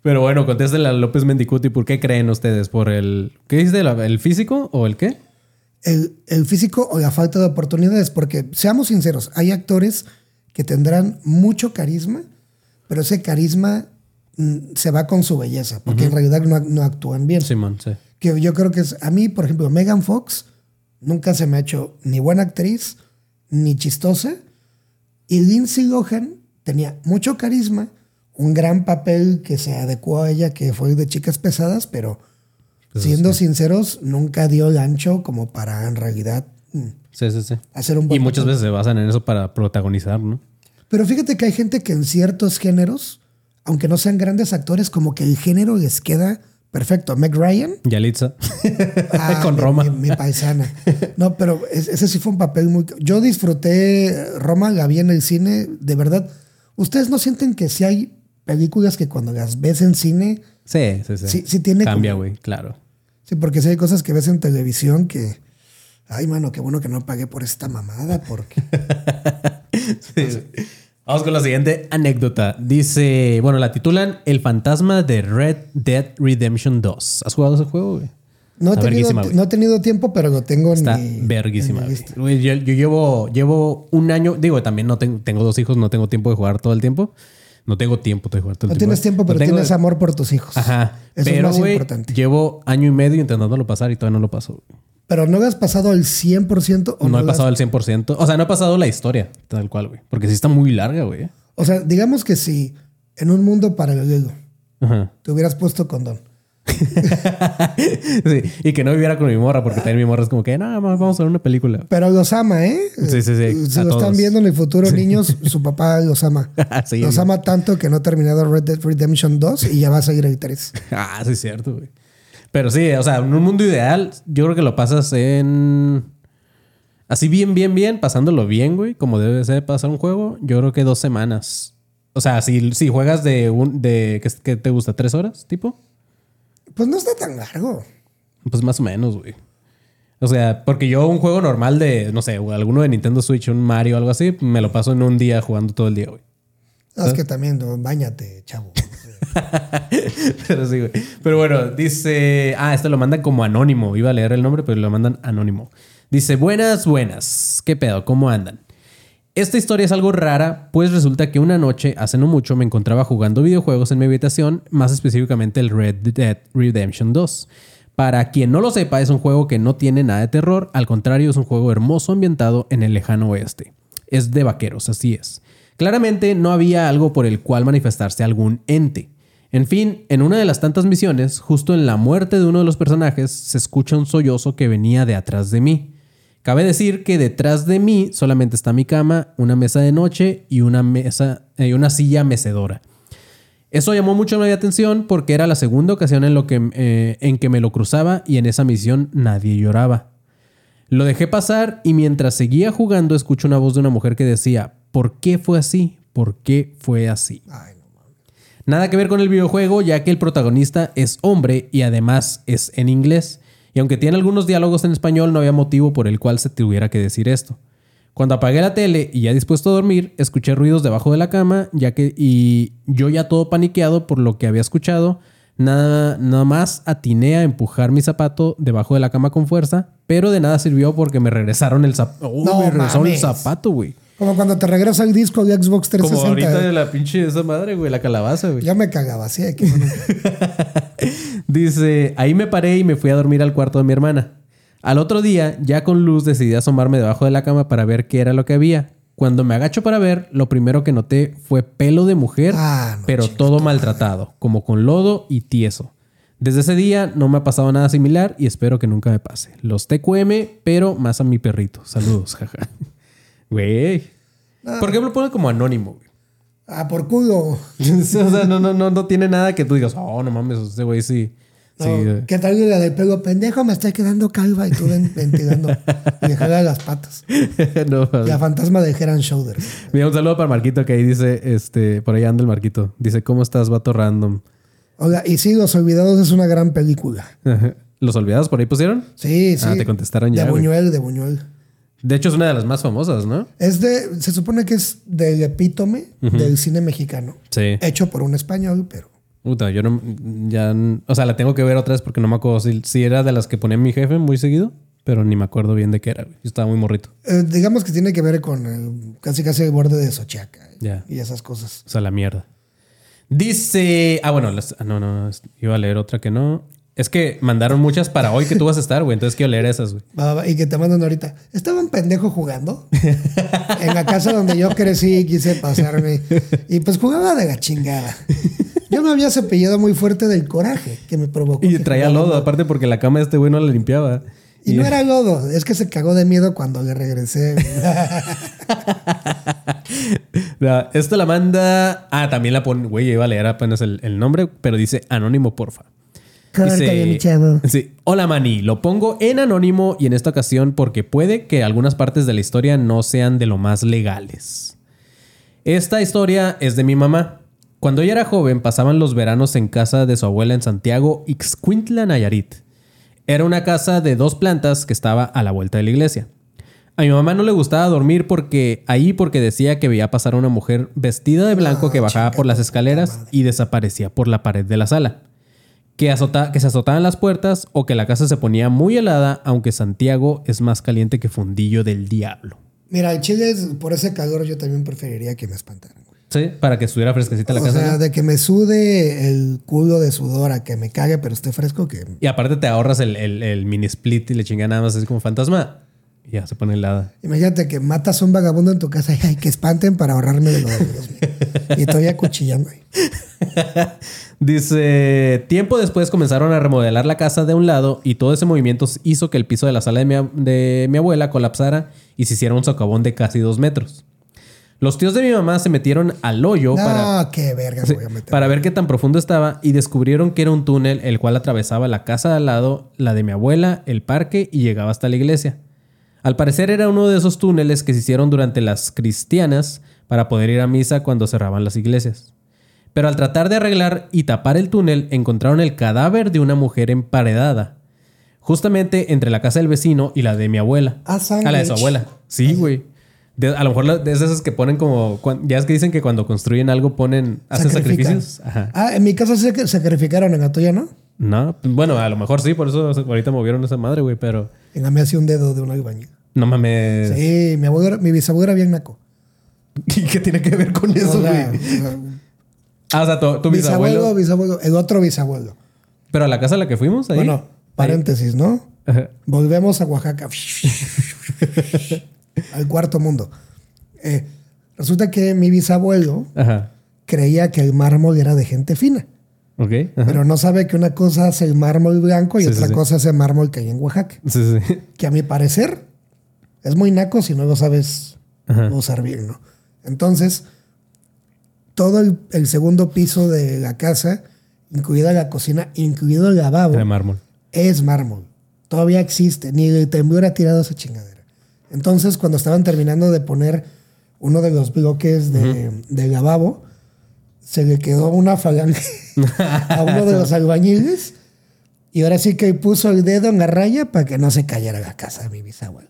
Speaker 1: Pero bueno, contéstele a López Mendicuti. ¿Por qué creen ustedes? ¿Por el. ¿Qué dice? ¿La- ¿El físico o el qué?
Speaker 2: El, el físico o la falta de oportunidades, porque seamos sinceros, hay actores que tendrán mucho carisma, pero ese carisma mm, se va con su belleza, porque en realidad no, no actúan bien.
Speaker 1: Simón, sí.
Speaker 2: Que yo creo que es, a mí, por ejemplo, Megan Fox nunca se me ha hecho ni buena actriz, ni chistosa, y Lindsay Lohan tenía mucho carisma, un gran papel que se adecuó a ella, que fue de chicas pesadas, pero siendo sinceros, nunca dio el ancho como para en realidad mm,
Speaker 1: Sí, sí, sí.
Speaker 2: hacer un
Speaker 1: Y
Speaker 2: buen
Speaker 1: muchas
Speaker 2: papel.
Speaker 1: veces se basan en eso para protagonizar, ¿no?
Speaker 2: Pero fíjate que hay gente que en ciertos géneros, aunque no sean grandes actores, como que el género les queda perfecto. Meg Ryan,
Speaker 1: Yalitza.
Speaker 2: Ah,
Speaker 1: Con
Speaker 2: mi-
Speaker 1: Roma.
Speaker 2: Mi, mi paisana. No, pero es- ese sí fue un papel muy. Yo disfruté Roma, la vi en el cine, de verdad. ¿Ustedes no sienten que si hay películas que cuando las ves en cine,
Speaker 1: Sí, sí, sí.
Speaker 2: Sí, sí tiene
Speaker 1: Cambia,
Speaker 2: como-
Speaker 1: güey, claro.
Speaker 2: sí, porque si hay cosas que ves en televisión que. Ay, mano, qué bueno que no pagué por esta mamada, porque.
Speaker 1: Vamos con la siguiente anécdota. Dice, bueno, la titulan El fantasma de Red Dead Redemption 2. ¿Has jugado ese juego, güey?
Speaker 2: No he, tenido,
Speaker 1: verguísima,
Speaker 2: no he tenido tiempo, pero lo tengo en
Speaker 1: Está
Speaker 2: mi.
Speaker 1: verguísima.
Speaker 2: en mi lista.
Speaker 1: Güey, Yo, yo llevo, llevo un año, digo, también no tengo, tengo dos hijos, no tengo tiempo de jugar todo el tiempo. No tengo tiempo de jugar todo
Speaker 2: No
Speaker 1: el
Speaker 2: tienes tiempo,
Speaker 1: No
Speaker 2: pero
Speaker 1: tengo-
Speaker 2: tienes amor por tus hijos.
Speaker 1: Ajá.
Speaker 2: Eso
Speaker 1: pero,
Speaker 2: es más importante.
Speaker 1: llevo año y medio intentándolo pasar y todavía no lo paso.
Speaker 2: Pero no has pasado al 100% o
Speaker 1: No, he
Speaker 2: lo has-
Speaker 1: pasado el 100%. O sea, no he pasado la historia, tal cual, güey. Porque sí está muy larga, güey.
Speaker 2: O sea, digamos que si en un mundo paralelo
Speaker 1: Ajá.
Speaker 2: te hubieras puesto condón.
Speaker 1: sí, y que no viviera con mi morra, porque también mi morra es como que, no, mamá, vamos a ver una película.
Speaker 2: Pero los ama, ¿eh?
Speaker 1: Sí, sí, sí,
Speaker 2: Si
Speaker 1: a
Speaker 2: lo están viendo en el futuro, niños, su papá los ama.
Speaker 1: Sí,
Speaker 2: los ama tanto que no ha terminado Red Dead Redemption 2 y ya va a seguir el 3.
Speaker 1: Ah, sí, es cierto, güey. Pero sí, o sea, en un mundo ideal, yo creo que lo pasas en. Así bien, bien, bien, pasándolo bien, güey, como debe ser pasar un juego, yo creo que dos semanas. O sea, si, si juegas de un. de ¿qué, qué te gusta? ¿Tres horas? ¿Tipo?
Speaker 2: Pues no está tan largo.
Speaker 1: Pues más o menos, güey. O sea, porque yo un juego normal de, no sé, alguno de Nintendo Switch, un Mario o algo así, me lo paso en un día jugando todo el día, güey.
Speaker 2: No, es que también, no, bañate, chavo.
Speaker 1: Pero bueno, dice. Ah, esto lo mandan como anónimo. Iba a leer el nombre, pero lo mandan anónimo. Dice: Buenas, buenas. ¿Qué pedo? ¿Cómo andan? Esta historia es algo rara, pues resulta que una noche, hace no mucho, me encontraba jugando videojuegos en mi habitación, más específicamente el Red Dead Redemption 2. Para quien no lo sepa, es un juego que no tiene nada de terror, al contrario, es un juego hermoso ambientado en el lejano oeste. Es de vaqueros, así es. Claramente no había algo por el cual manifestarse algún ente. En fin, en una de las tantas misiones, justo en la muerte de uno de los personajes, se escucha un sollozo que venía de atrás de mí. Cabe decir que detrás de mí solamente está mi cama, una mesa de noche y una mesa y una silla mecedora. Eso llamó mucho mi atención porque era la segunda ocasión en, lo que, eh, en que me lo cruzaba y en esa misión nadie lloraba. Lo dejé pasar y mientras seguía jugando escucho una voz de una mujer que decía, ¿por qué fue así? ¿Por qué fue así?
Speaker 2: Ay, no.
Speaker 1: Nada que ver con el videojuego, ya que el protagonista es hombre y además es en inglés. Y aunque tiene algunos diálogos en español, no había motivo por el cual se tuviera que decir esto. Cuando apagué la tele y ya dispuesto a dormir, escuché ruidos debajo de la cama, ya que y yo ya todo paniqueado por lo que había escuchado, nada, nada más atiné a empujar mi zapato debajo de la cama con fuerza, pero de nada sirvió porque me regresaron el zapato.
Speaker 2: No
Speaker 1: me regresaron el zapato, güey.
Speaker 2: Como cuando te regresa el disco de Xbox
Speaker 1: Como
Speaker 2: 360.
Speaker 1: ahorita de la pinche esa madre, güey, la calabaza, güey.
Speaker 2: Ya me cagaba, de bueno.
Speaker 1: Dice, ahí me paré y me fui a dormir al cuarto de mi hermana. Al otro día, ya con luz, decidí asomarme debajo de la cama para ver qué era lo que había. Cuando me agacho para ver, lo primero que noté fue pelo de mujer,
Speaker 2: Ah, no
Speaker 1: pero todo maltratado, como con lodo y tieso. Desde ese día no me ha pasado nada similar y espero que nunca me pase. Los TQM, pero más a mi perrito. Saludos, jaja. Güey. ¿Por qué me lo pone como anónimo, güey?
Speaker 2: Ah, por culo.
Speaker 1: o sea, no, no, no, no tiene nada que tú digas, oh, no mames, este güey sí.
Speaker 2: No,
Speaker 1: sí, eh".
Speaker 2: ¿Qué tal la del pelo pendejo? Me estoy quedando calva y tú ven- ventilando. y me jala las patas.
Speaker 1: no,
Speaker 2: La fantasma de Head and Shoulders.
Speaker 1: Mira, un saludo para Marquito que ahí dice, este, por ahí anda el Marquito. Dice, ¿cómo estás, vato random?
Speaker 2: Oiga, y sí, Los Olvidados es una gran película.
Speaker 1: ¿Los olvidados por ahí pusieron?
Speaker 2: Sí, sí.
Speaker 1: Ah, te contestaron ya,
Speaker 2: De
Speaker 1: güey.
Speaker 2: Buñuel, de Buñuel.
Speaker 1: De hecho, es una de las más famosas, ¿no?
Speaker 2: Es de, se supone que es del epítome del cine mexicano.
Speaker 1: Sí.
Speaker 2: Hecho por un español, pero
Speaker 1: Puta, yo no. Ya. O sea, la tengo que ver otra vez porque no me acuerdo si, si era de las que ponía mi jefe muy seguido, pero ni me acuerdo bien de qué era. Yo estaba muy morrito.
Speaker 2: eh, digamos que tiene que ver con el- casi casi el borde de Sochiaca
Speaker 1: Ya.
Speaker 2: y esas cosas.
Speaker 1: O sea, la mierda. Dice. Ah, bueno, las- ah, no, no, iba a leer otra que no. Es que mandaron muchas para hoy que tú vas a estar, güey. Entonces quiero leer esas, güey.
Speaker 2: Y que te mandan ahorita. Estaba un pendejo jugando en la casa donde yo crecí y quise pasarme. Y pues jugaba de la chingada. Yo me había cepillado muy fuerte del coraje que me provocó.
Speaker 1: Y traía lodo,
Speaker 2: mal.
Speaker 1: aparte porque la cama de este güey no la limpiaba.
Speaker 2: Y no era lodo, es que se cagó de miedo cuando le regresé.
Speaker 1: Ya, Esto la manda. Ah, también la pone. Güey, iba a leer apenas el, el nombre, pero dice anónimo, porfa.
Speaker 2: Córtale, mi chavo.
Speaker 1: sí, hola Mani, lo pongo en anónimo y en esta ocasión porque puede que algunas partes de la historia no sean de lo más legales. Esta historia es de mi mamá. Cuando ella era joven pasaban los veranos en casa de su abuela en Santiago, Ixcuintla, Nayarit. Era una casa de dos plantas que estaba a la vuelta de la iglesia. A mi mamá no le gustaba dormir porque ahí porque decía que veía pasar a una mujer vestida de blanco que bajaba por las escaleras y desaparecía por la pared de la sala que, azota- que se azotaban las puertas o que la casa se ponía muy helada, aunque Santiago es más caliente que fundillo del diablo.
Speaker 2: Mira, en Chile, por ese calor, yo también preferiría que me espantaran.
Speaker 1: Sí, para que estuviera fresquecita la
Speaker 2: O
Speaker 1: casa.
Speaker 2: sea,
Speaker 1: ¿no?
Speaker 2: de que me sude el culo de sudor a que me cague, pero esté fresco, que
Speaker 1: Y aparte te ahorras el, el- el mini split y le chinga nada más así como fantasma. Y ya se pone helada.
Speaker 2: Imagínate que matas a un vagabundo en tu casa y ay, que espanten para ahorrarme de los. Y estoy acuchillando ahí.
Speaker 1: Dice, tiempo después comenzaron a remodelar la casa de un lado y todo ese movimiento hizo que el piso de la sala de mi, de mi abuela colapsara y se hiciera un socavón de casi dos metros. Los tíos de mi mamá se metieron al hoyo
Speaker 2: No,
Speaker 1: para...
Speaker 2: qué verga
Speaker 1: Sí, para ver qué tan profundo estaba y descubrieron que era un túnel el cual atravesaba la casa de al lado, la de mi abuela, el parque y llegaba hasta la iglesia. Al parecer era uno de esos túneles que se hicieron durante las cristianas para poder ir a misa cuando cerraban las iglesias. Pero al tratar de arreglar y tapar el túnel encontraron el cadáver de una mujer emparedada, justamente entre la casa del vecino y la de mi abuela.
Speaker 2: Ah,
Speaker 1: a la de su abuela. Sí, güey. A lo mejor la- de esas que ponen como. Ya es que dicen que cuando construyen algo ponen. hacen sacrificios. Ajá.
Speaker 2: Ah, en mi casa que sacrificaron, en la tuya, ¿no?
Speaker 1: No, pues, bueno, a lo mejor sí, por eso ahorita movieron esa madre, güey, pero.
Speaker 2: En la un dedo de un albañil.
Speaker 1: No mames.
Speaker 2: Sí, mi, abuelo, era- mi bisabuelo era bien naco.
Speaker 1: ¿Y qué tiene que ver con eso,
Speaker 2: O sea,
Speaker 1: güey? Ah, o sea, tu, tu
Speaker 2: bisabuelo,
Speaker 1: bisabuelo.
Speaker 2: bisabuelo, el otro bisabuelo.
Speaker 1: Pero a la casa a la que fuimos, ahí.
Speaker 2: Bueno, paréntesis, ¿no?
Speaker 1: Ajá.
Speaker 2: Volvemos a Oaxaca. al cuarto mundo. Eh, resulta que mi bisabuelo
Speaker 1: Ajá.
Speaker 2: creía que el mármol era de gente fina.
Speaker 1: Ok. Ajá.
Speaker 2: Pero no sabe que una cosa es el mármol blanco y
Speaker 1: Sí, sí,
Speaker 2: otra
Speaker 1: sí.
Speaker 2: cosa es el mármol que hay en Oaxaca.
Speaker 1: Sí, sí.
Speaker 2: Que a mi parecer es muy naco si no lo sabes
Speaker 1: Ajá.
Speaker 2: usar bien, ¿no? Entonces, todo el, el segundo piso de la casa, incluida la cocina, incluido el lavabo,
Speaker 1: De mármol.
Speaker 2: es mármol. Todavía existe. Ni el temblor ha tirado esa chingadera. Entonces, cuando estaban terminando de poner uno de los bloques de, de lavabo, se le quedó una falange a uno de los albañiles. Y ahora sí que puso el dedo en la raya para que no se cayera la casa de mi bisabuelo.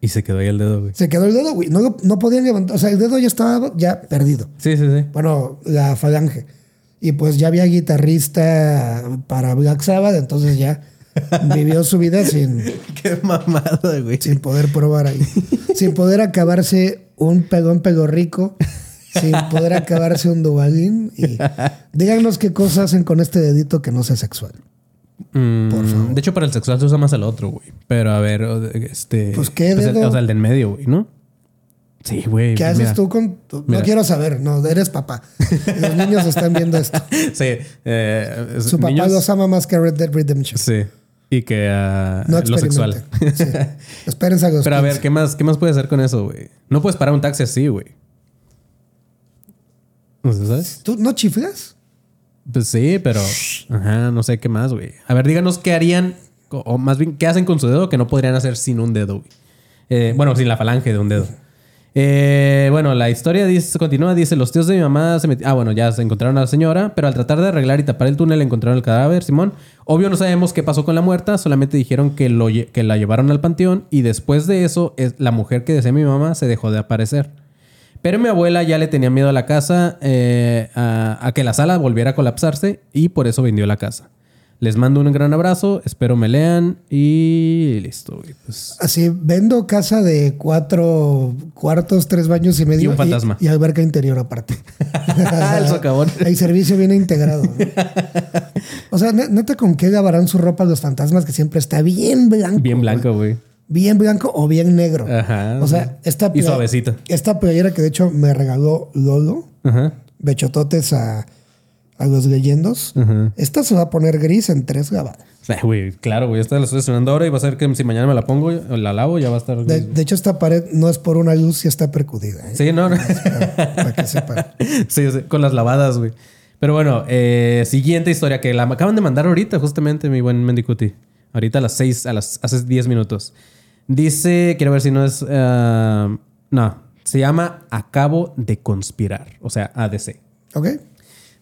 Speaker 1: Y se quedó ahí el dedo, güey.
Speaker 2: Se quedó el dedo, güey. No, no podían levantar. O sea, el dedo ya estaba ya perdido.
Speaker 1: Sí, sí, sí.
Speaker 2: Bueno, la falange. Y pues ya había guitarrista para Black Sabbath, entonces ya vivió su vida sin,
Speaker 1: Qué mamada, güey.
Speaker 2: sin poder probar ahí. sin poder acabarse un pegón pego rico. Sin poder acabarse un dubalín. Y díganos qué cosas hacen con este dedito que no sea sexual.
Speaker 1: Mm,
Speaker 2: Por favor.
Speaker 1: De hecho, para el sexual se usa más el otro, güey. Pero a ver, este.
Speaker 2: Pues, ¿qué
Speaker 1: el-
Speaker 2: dedo?
Speaker 1: o sea, el del medio, güey, ¿no? Sí, güey.
Speaker 2: ¿Qué
Speaker 1: pues,
Speaker 2: haces
Speaker 1: mira.
Speaker 2: tú con.? No
Speaker 1: Mira.
Speaker 2: quiero saber, no, eres papá. Los niños están viendo esto.
Speaker 1: Sí. eh,
Speaker 2: Su papá
Speaker 1: niños-
Speaker 2: los ama más que Red Dead Redemption.
Speaker 1: Sí. Y que
Speaker 2: No
Speaker 1: lo sexual.
Speaker 2: Sí. Espérense a los
Speaker 1: Pero a ver,
Speaker 2: 15.
Speaker 1: ¿qué más, ¿qué más puedes hacer con eso, güey? No puedes parar un taxi así, güey. ¿Sabes?
Speaker 2: ¿Tú no chiflas?
Speaker 1: Pues sí, pero. Ajá, no sé qué más, güey. A ver, díganos qué harían, o- más bien, qué hacen con su dedo que no podrían hacer sin un dedo, güey. Eh, bueno, sin la falange de un dedo. Eh, bueno, la historia dice, continúa, dice, los tíos de mi mamá se metieron... Ah, bueno, ya se encontraron a la señora, pero al tratar de arreglar y tapar el túnel encontraron el cadáver, Simón. Obvio no sabemos qué pasó con la muerta, solamente dijeron que, lo, que la llevaron al panteón y después de eso, es- la mujer que decía mi mamá se dejó de aparecer. Pero mi abuela ya le tenía miedo a la casa, eh, a, a que la sala volviera a colapsarse y por eso vendió la casa. Les mando un gran abrazo, espero me lean y listo. Pues,
Speaker 2: Así, vendo casa de cuatro cuartos, tres baños y medio.
Speaker 1: Y un fantasma.
Speaker 2: Y, alberca interior aparte.
Speaker 1: El socavón.
Speaker 2: El servicio viene integrado. ¿no? O sea, ne- neta, ¿con qué lavarán su ropa los fantasmas que siempre está bien blanco?
Speaker 1: bien blanco,
Speaker 2: güey? Bien blanco o bien negro.
Speaker 1: Ajá.
Speaker 2: O sea, esta
Speaker 1: Y
Speaker 2: play-
Speaker 1: suavecita.
Speaker 2: Esta playera que de hecho me regaló Lolo,
Speaker 1: Ajá.
Speaker 2: bechototes a, a los leyendos.
Speaker 1: Ajá.
Speaker 2: Esta se va a poner gris en tres lavadas.
Speaker 1: Eh, Güey, claro, güey. Esta la estoy estrenando ahora y va a ser que si mañana me la pongo la lavo, ya va a estar.
Speaker 2: De, de hecho, esta pared no es por una luz y está percudida. ¿eh?
Speaker 1: Sí, no, no.
Speaker 2: Para, para que sepan.
Speaker 1: sí, sí, con las lavadas, güey. Pero bueno, eh, siguiente historia que la acaban de mandar ahorita, justamente, mi buen Mendicuti. Ahorita a las 6, a las, hace 10 minutos. Dice, quiero ver si no es. ah, no, se llama Acabo de conspirar, o sea, ADC.
Speaker 2: ¿Ok?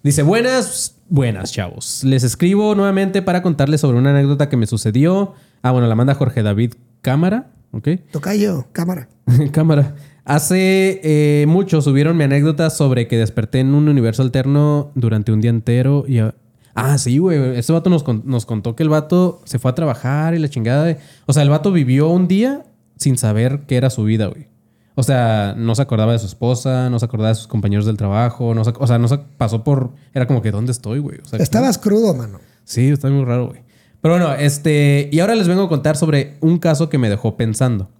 Speaker 1: Dice, buenas, buenas, chavos. Les escribo nuevamente para contarles sobre una anécdota que me sucedió. Ah, bueno, la manda Jorge David Cámara, ¿ok?
Speaker 2: Tocayo, cámara.
Speaker 1: Cámara. Hace eh, mucho subieron mi anécdota sobre que desperté en un universo alterno durante un día entero y... Ah, sí, güey. Este vato nos, nos contó que el vato se fue a trabajar y la chingada de... O sea, el vato vivió un día sin saber qué era su vida, güey. O sea, no se acordaba de su esposa, no se acordaba de sus compañeros del trabajo, no se- o sea, no se pasó por... Era como que, ¿dónde estoy, güey? O sea,
Speaker 2: Estabas crudo, mano.
Speaker 1: Sí, está muy raro, güey. Pero bueno, este. Y ahora les vengo a contar sobre un caso que me dejó pensando.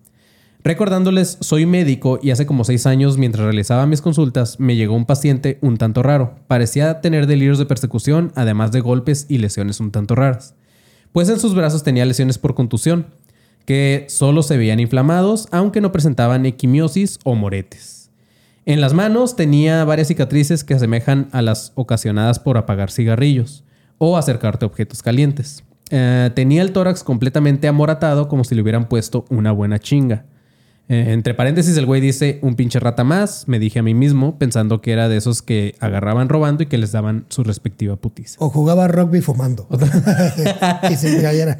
Speaker 1: Recordándoles, soy médico y hace como seis años, mientras realizaba mis consultas, me llegó un paciente un tanto raro. Parecía tener delirios de persecución, además de golpes y lesiones un tanto raras. Pues en sus brazos tenía lesiones por contusión, que solo se veían inflamados, aunque no presentaban equimiosis o moretes. En las manos tenía varias cicatrices que asemejan a las ocasionadas por apagar cigarrillos o acercarte a objetos calientes. Eh, tenía el tórax completamente amoratado como si le hubieran puesto una buena chinga. Eh, entre paréntesis, el güey dice un pinche rata más, me dije a mí mismo, pensando que era de esos que agarraban robando y que les daban su respectiva putiza.
Speaker 2: O jugaba rugby fumando. y sin playera.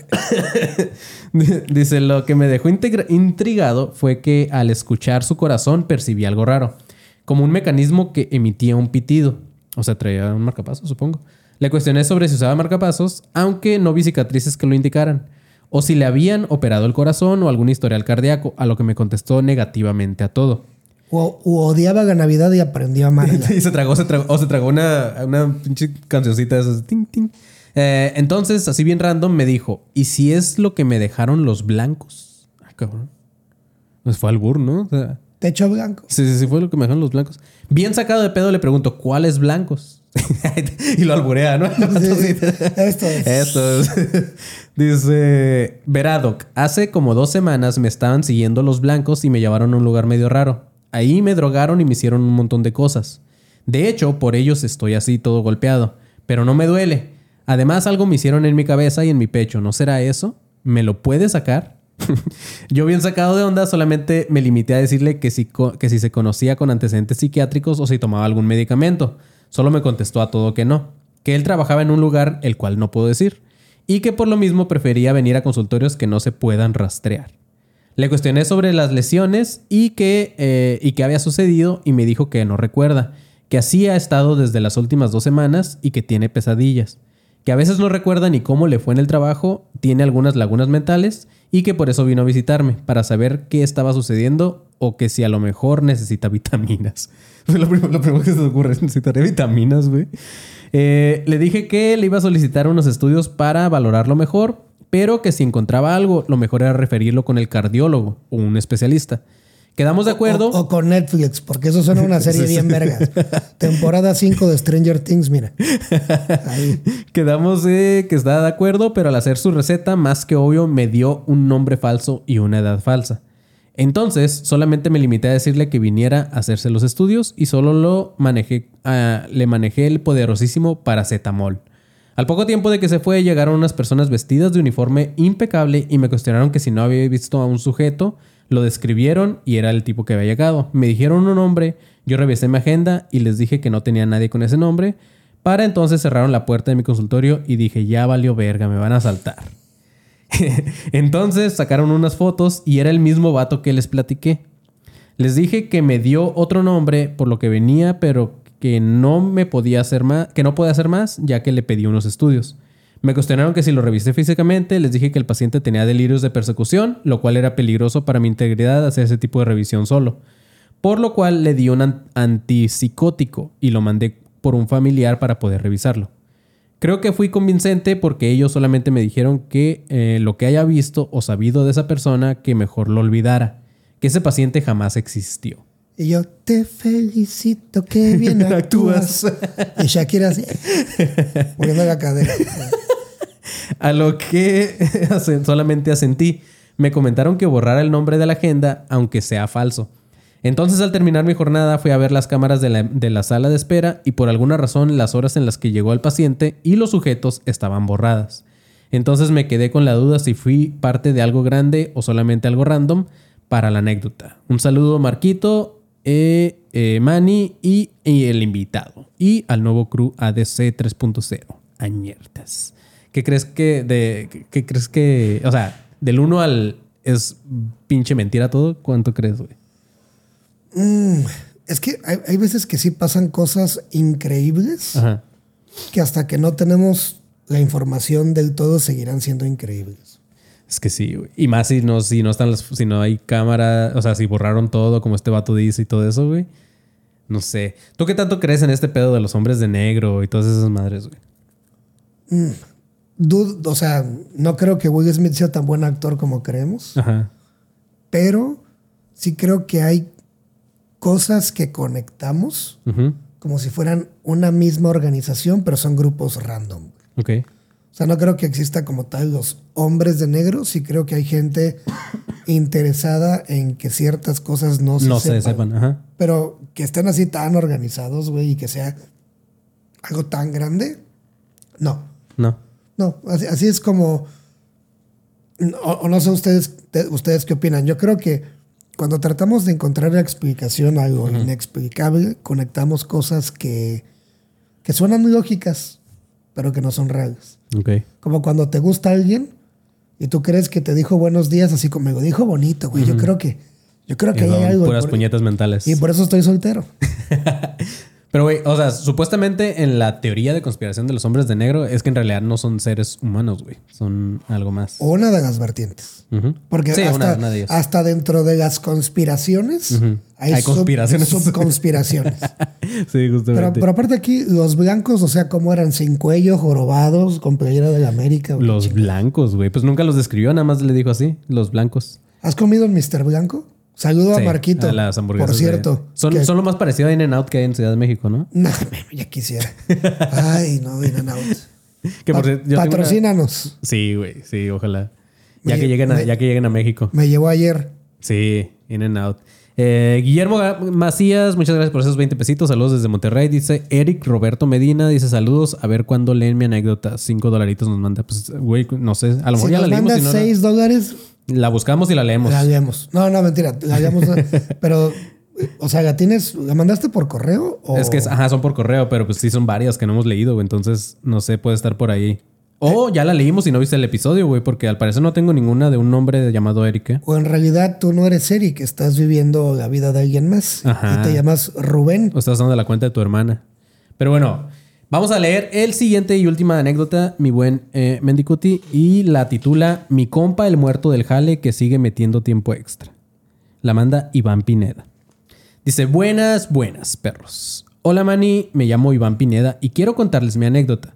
Speaker 1: Dice, lo que me dejó intrigado fue que al escuchar su corazón percibí algo raro, como un mecanismo que emitía un pitido. O sea, traía un marcapasos, supongo. Le cuestioné sobre si usaba marcapasos, aunque no vi cicatrices que lo indicaran, o si le habían operado el corazón o algún historial cardíaco, a lo que me contestó negativamente a todo.
Speaker 2: O, o odiaba la Navidad y aprendió a amarla.
Speaker 1: Y se tragó, se tragó, o se tragó una, una pinche cancioncita de esas. Ting, ting. Eh, entonces, así bien random, me dijo: ¿Y si es lo que me dejaron los blancos? Ay, cabrón. Pues fue albur, ¿no? O sea,
Speaker 2: Techo blanco.
Speaker 1: sí, sí, sí, fue lo que me dejaron los blancos. Bien sacado de pedo, le pregunto: ¿cuáles blancos? y lo alburea, ¿no?
Speaker 2: Esto es.
Speaker 1: Esto es. Dice, Veradoc, hace como dos semanas me estaban siguiendo los blancos y me llevaron a un lugar medio raro. Ahí me drogaron y me hicieron un montón de cosas. De hecho, por ellos estoy así todo golpeado. Pero no me duele. Además, algo me hicieron en mi cabeza y en mi pecho. ¿No será eso? ¿Me lo puede sacar? Yo bien sacado de onda, solamente me limité a decirle que si, que si se conocía con antecedentes psiquiátricos o si tomaba algún medicamento. Solo me contestó a todo que no. Que él trabajaba en un lugar el cual no puedo decir. Y que por lo mismo prefería venir a consultorios que no se puedan rastrear. Le cuestioné sobre las lesiones y eh, y qué había sucedido y me dijo que no recuerda, que así ha estado desde las últimas dos semanas y que tiene pesadillas, que a veces no recuerda ni cómo le fue en el trabajo, tiene algunas lagunas mentales y que por eso vino a visitarme, para saber qué estaba sucediendo o que si a lo mejor necesita vitaminas. lo, primero, lo primero que se ocurre es necesitaré vitaminas, güey. Eh, le dije que le iba a solicitar unos estudios para valorarlo mejor, pero que si encontraba algo, lo mejor era referirlo con el cardiólogo o un especialista. Quedamos de acuerdo.
Speaker 2: O, o con Netflix, porque eso suena una serie bien vergas. Temporada 5 de Stranger Things, mira. Ahí.
Speaker 1: Quedamos de que estaba de acuerdo, pero al hacer su receta, más que obvio, me dio un nombre falso y una edad falsa. Entonces, solamente me limité a decirle que viniera a hacerse los estudios y solo lo manejé, ah, le manejé el poderosísimo paracetamol. Al poco tiempo de que se fue, llegaron unas personas vestidas de uniforme impecable y me cuestionaron que si no había visto a un sujeto Lo describieron y era el tipo que había llegado. Me dijeron un nombre, yo revisé mi agenda y les dije que no tenía nadie con ese nombre. Para entonces cerraron la puerta de mi consultorio y dije, ya valió verga, me van a saltar. entonces sacaron unas fotos y era el mismo vato que les platiqué. Les dije que me dio otro nombre por lo que venía, pero que no me podía hacer más, que no podía hacer más, ya que le pedí unos estudios. Me cuestionaron que si lo revisé físicamente, les dije que el paciente tenía delirios de persecución, lo cual era peligroso para mi integridad hacer ese tipo de revisión solo. Por lo cual le di un an- antipsicótico y lo mandé por un familiar para poder revisarlo. Creo que fui convincente porque ellos solamente me dijeron que eh, lo que haya visto o sabido de esa persona que mejor lo olvidara, que ese paciente jamás existió.
Speaker 2: Y yo te felicito, que bien actúas. y Shakira así, moviendo la cadera.
Speaker 1: A lo que solamente asentí. Me comentaron que borrara el nombre de la agenda, aunque sea falso. Entonces al terminar mi jornada fui a ver las cámaras de la, de la sala de espera y por alguna razón las horas en las que llegó el paciente y los sujetos estaban borradas. Entonces me quedé con la duda si fui parte de algo grande o solamente algo random para la anécdota. Un saludo Marquito, eh, eh, Manny y, y el invitado. Y al nuevo crew ADC 3.0. Añertas. ¿Qué crees que de qué- qué crees que, o sea, del 1 al es pinche mentira todo? ¿Cuánto crees, güey?
Speaker 2: Es que hay, hay veces que sí pasan cosas increíbles
Speaker 1: Ajá.
Speaker 2: que hasta que no tenemos la información del todo seguirán siendo increíbles.
Speaker 1: Es que sí, güey. Y más si no, si no están las, si no hay cámara, o sea, si borraron todo, como este vato dice y todo eso, güey. No sé. ¿Tú qué tanto crees en este pedo de los hombres de negro y todas esas madres, güey?
Speaker 2: Dud- o sea, no creo que Will Smith sea tan buen actor como creemos,
Speaker 1: Ajá.
Speaker 2: pero sí creo que hay cosas que conectamos como si fueran una misma organización, pero son grupos random.
Speaker 1: Ok.
Speaker 2: O sea, no creo que exista como tal los hombres de negro, sí creo que hay gente interesada en que ciertas cosas no se
Speaker 1: No
Speaker 2: sepan.
Speaker 1: se sepan. Ajá.
Speaker 2: Pero que estén así tan organizados, güey, y que sea algo tan grande, no.
Speaker 1: No.
Speaker 2: No, así, así es como. O, o no sé ustedes, te- ustedes qué opinan. Yo creo que cuando tratamos de encontrar la explicación a algo inexplicable, conectamos cosas que, que suenan lógicas, pero que no son reales.
Speaker 1: Ok.
Speaker 2: Como cuando te gusta alguien y tú crees que te dijo buenos días, así como me lo dijo bonito, güey. Yo creo que. Yo creo que
Speaker 1: Son
Speaker 2: hay algo. y
Speaker 1: puras
Speaker 2: por-
Speaker 1: puñetas mentales.
Speaker 2: y por eso estoy soltero.
Speaker 1: Pero, güey, o sea, supuestamente en la teoría de conspiración de los hombres de negro es que en realidad no son seres humanos, güey. Son algo más.
Speaker 2: O una de las vertientes. Porque
Speaker 1: Sí,
Speaker 2: hasta,
Speaker 1: una- una de ellas.
Speaker 2: hasta dentro de las conspiraciones hay,
Speaker 1: Hay
Speaker 2: sub-
Speaker 1: conspiraciones.
Speaker 2: subconspiraciones.
Speaker 1: sí,
Speaker 2: pero,
Speaker 1: justamente.
Speaker 2: pero aparte aquí, los blancos, o sea, como eran sin cuello, jorobados, con playera de la América.
Speaker 1: los blancos, güey. Pues nunca los describió, nada más le dijo así. Los blancos.
Speaker 2: ¿Has comido el Mr. Blanco? Saludo
Speaker 1: Sí,
Speaker 2: a Marquito.
Speaker 1: a las hamburguesas.
Speaker 2: Por
Speaker 1: de-
Speaker 2: cierto.
Speaker 1: Son,
Speaker 2: que-
Speaker 1: son lo más parecido a In-N-Out que hay en Ciudad de México, ¿no?
Speaker 2: No, ya quisiera. Ay, no, in and out.
Speaker 1: Que
Speaker 2: Pa-
Speaker 1: yo una-
Speaker 2: patrocínanos.
Speaker 1: Sí, güey. Sí, ojalá. Ya
Speaker 2: Me-
Speaker 1: que, lleguen a,
Speaker 2: me-
Speaker 1: ya que lleguen a México.
Speaker 2: Me llevó ayer.
Speaker 1: Sí, in and out. Eh, Guillermo Macías, muchas gracias por esos 20 pesitos. Saludos desde Monterrey. Dice Eric Roberto Medina. Dice saludos. A ver cuándo leen mi anécdota. Cinco dolaritos nos manda. Pues, güey, no sé. A lo mejor
Speaker 2: Si
Speaker 1: ya la
Speaker 2: nos
Speaker 1: leímos.
Speaker 2: mandas
Speaker 1: si no, no.
Speaker 2: 6 dólares,
Speaker 1: La buscamos y la leemos.
Speaker 2: la leemos. No, no, mentira. La leemos. pero, o sea, ¿la tienes? ¿La mandaste por correo? O...
Speaker 1: Es que, es- ajá, son por correo, pero pues sí son varias que no hemos leído, güey. Entonces, no sé, puede estar por ahí. O ya la leímos y no viste el episodio, güey, porque al parecer no tengo ninguna de un nombre llamado Eric. ¿eh?
Speaker 2: O en realidad tú no eres Eric, estás viviendo la vida de alguien más.
Speaker 1: Ajá.
Speaker 2: Y te llamas Rubén.
Speaker 1: O estás dando la cuenta de tu hermana. Pero bueno, vamos a leer el siguiente y última anécdota, mi buen eh, Mendicuti, y la titula Mi compa el muerto del jale que sigue metiendo tiempo extra. La manda Iván Pineda. Dice, buenas, buenas, perros. Hola, Mani, me llamo Iván Pineda y quiero contarles mi anécdota.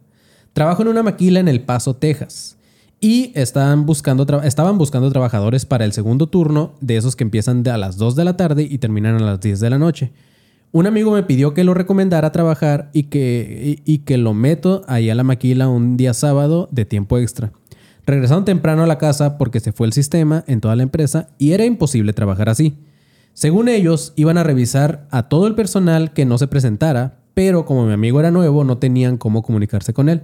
Speaker 1: Trabajo en una maquila en El Paso, Texas. Y estaban buscando, estaban buscando trabajadores para el segundo turno, de esos que empiezan a las 2 de la tarde y terminan a las 10 de la noche. Un amigo me pidió que lo recomendara a trabajar y que, y, que lo meto ahí a la maquila un día sábado de tiempo extra. Regresaron temprano a la casa porque se fue el sistema en toda la empresa y era imposible trabajar así. Según ellos, iban a revisar a todo el personal que no se presentara, pero como mi amigo era nuevo, no tenían cómo comunicarse con él.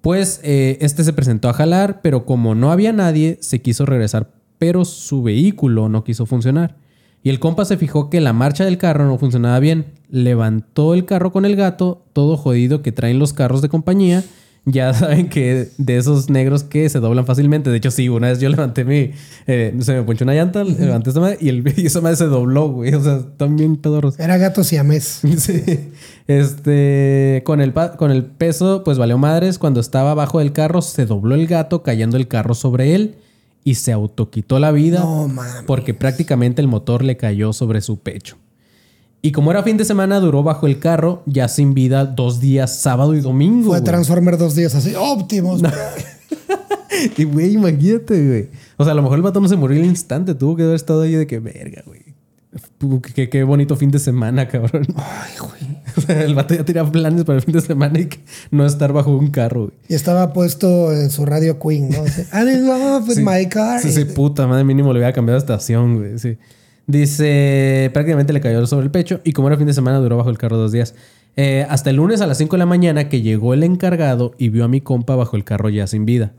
Speaker 1: Pues eh, este se presentó a jalar, pero como no había nadie, se quiso regresar pero su vehículo no quiso funcionar. Y el compa se fijó que la marcha del carro no funcionaba bien. Levantó el carro con el gato, todo jodido que traen los carros de compañía. Ya saben que de esos negros que se doblan fácilmente. De hecho, sí, una vez yo levanté mi. eh, se me ponchó una llanta, levanté esa madre y, el, y esa madre se dobló, güey. O sea, están bien pedorros.
Speaker 2: Era gato siamés.
Speaker 1: Sí. Este, con el, con el peso, pues valió madres. Cuando estaba abajo del carro, se dobló el gato, cayendo el carro sobre él y se autoquitó la vida
Speaker 2: No
Speaker 1: porque prácticamente el motor le cayó sobre su pecho. Y como era fin de semana, duró bajo el carro, ya sin vida, dos días, sábado y domingo.
Speaker 2: Fue. Transformer dos días así. Óptimos.
Speaker 1: Y güey, imagínate, güey. O sea, a lo mejor el vato no se murió al instante, tuvo que haber estado ahí de que verga, güey. Qué, qué bonito fin de semana, cabrón.
Speaker 2: Ay, güey.
Speaker 1: El vato ya tenía planes para el fin de semana y que no estar bajo un carro, güey.
Speaker 2: Y estaba puesto en su radio Queen, ¿no? I'm in love with my car.
Speaker 1: Sí, sí, puta madre, mínimo le había cambiado de estación, güey. Sí. Dice, prácticamente le cayó sobre el pecho y como era fin de semana duró bajo el carro dos días. Eh, hasta el lunes a las 5 de la mañana que llegó el encargado y vio a mi compa bajo el carro ya sin vida.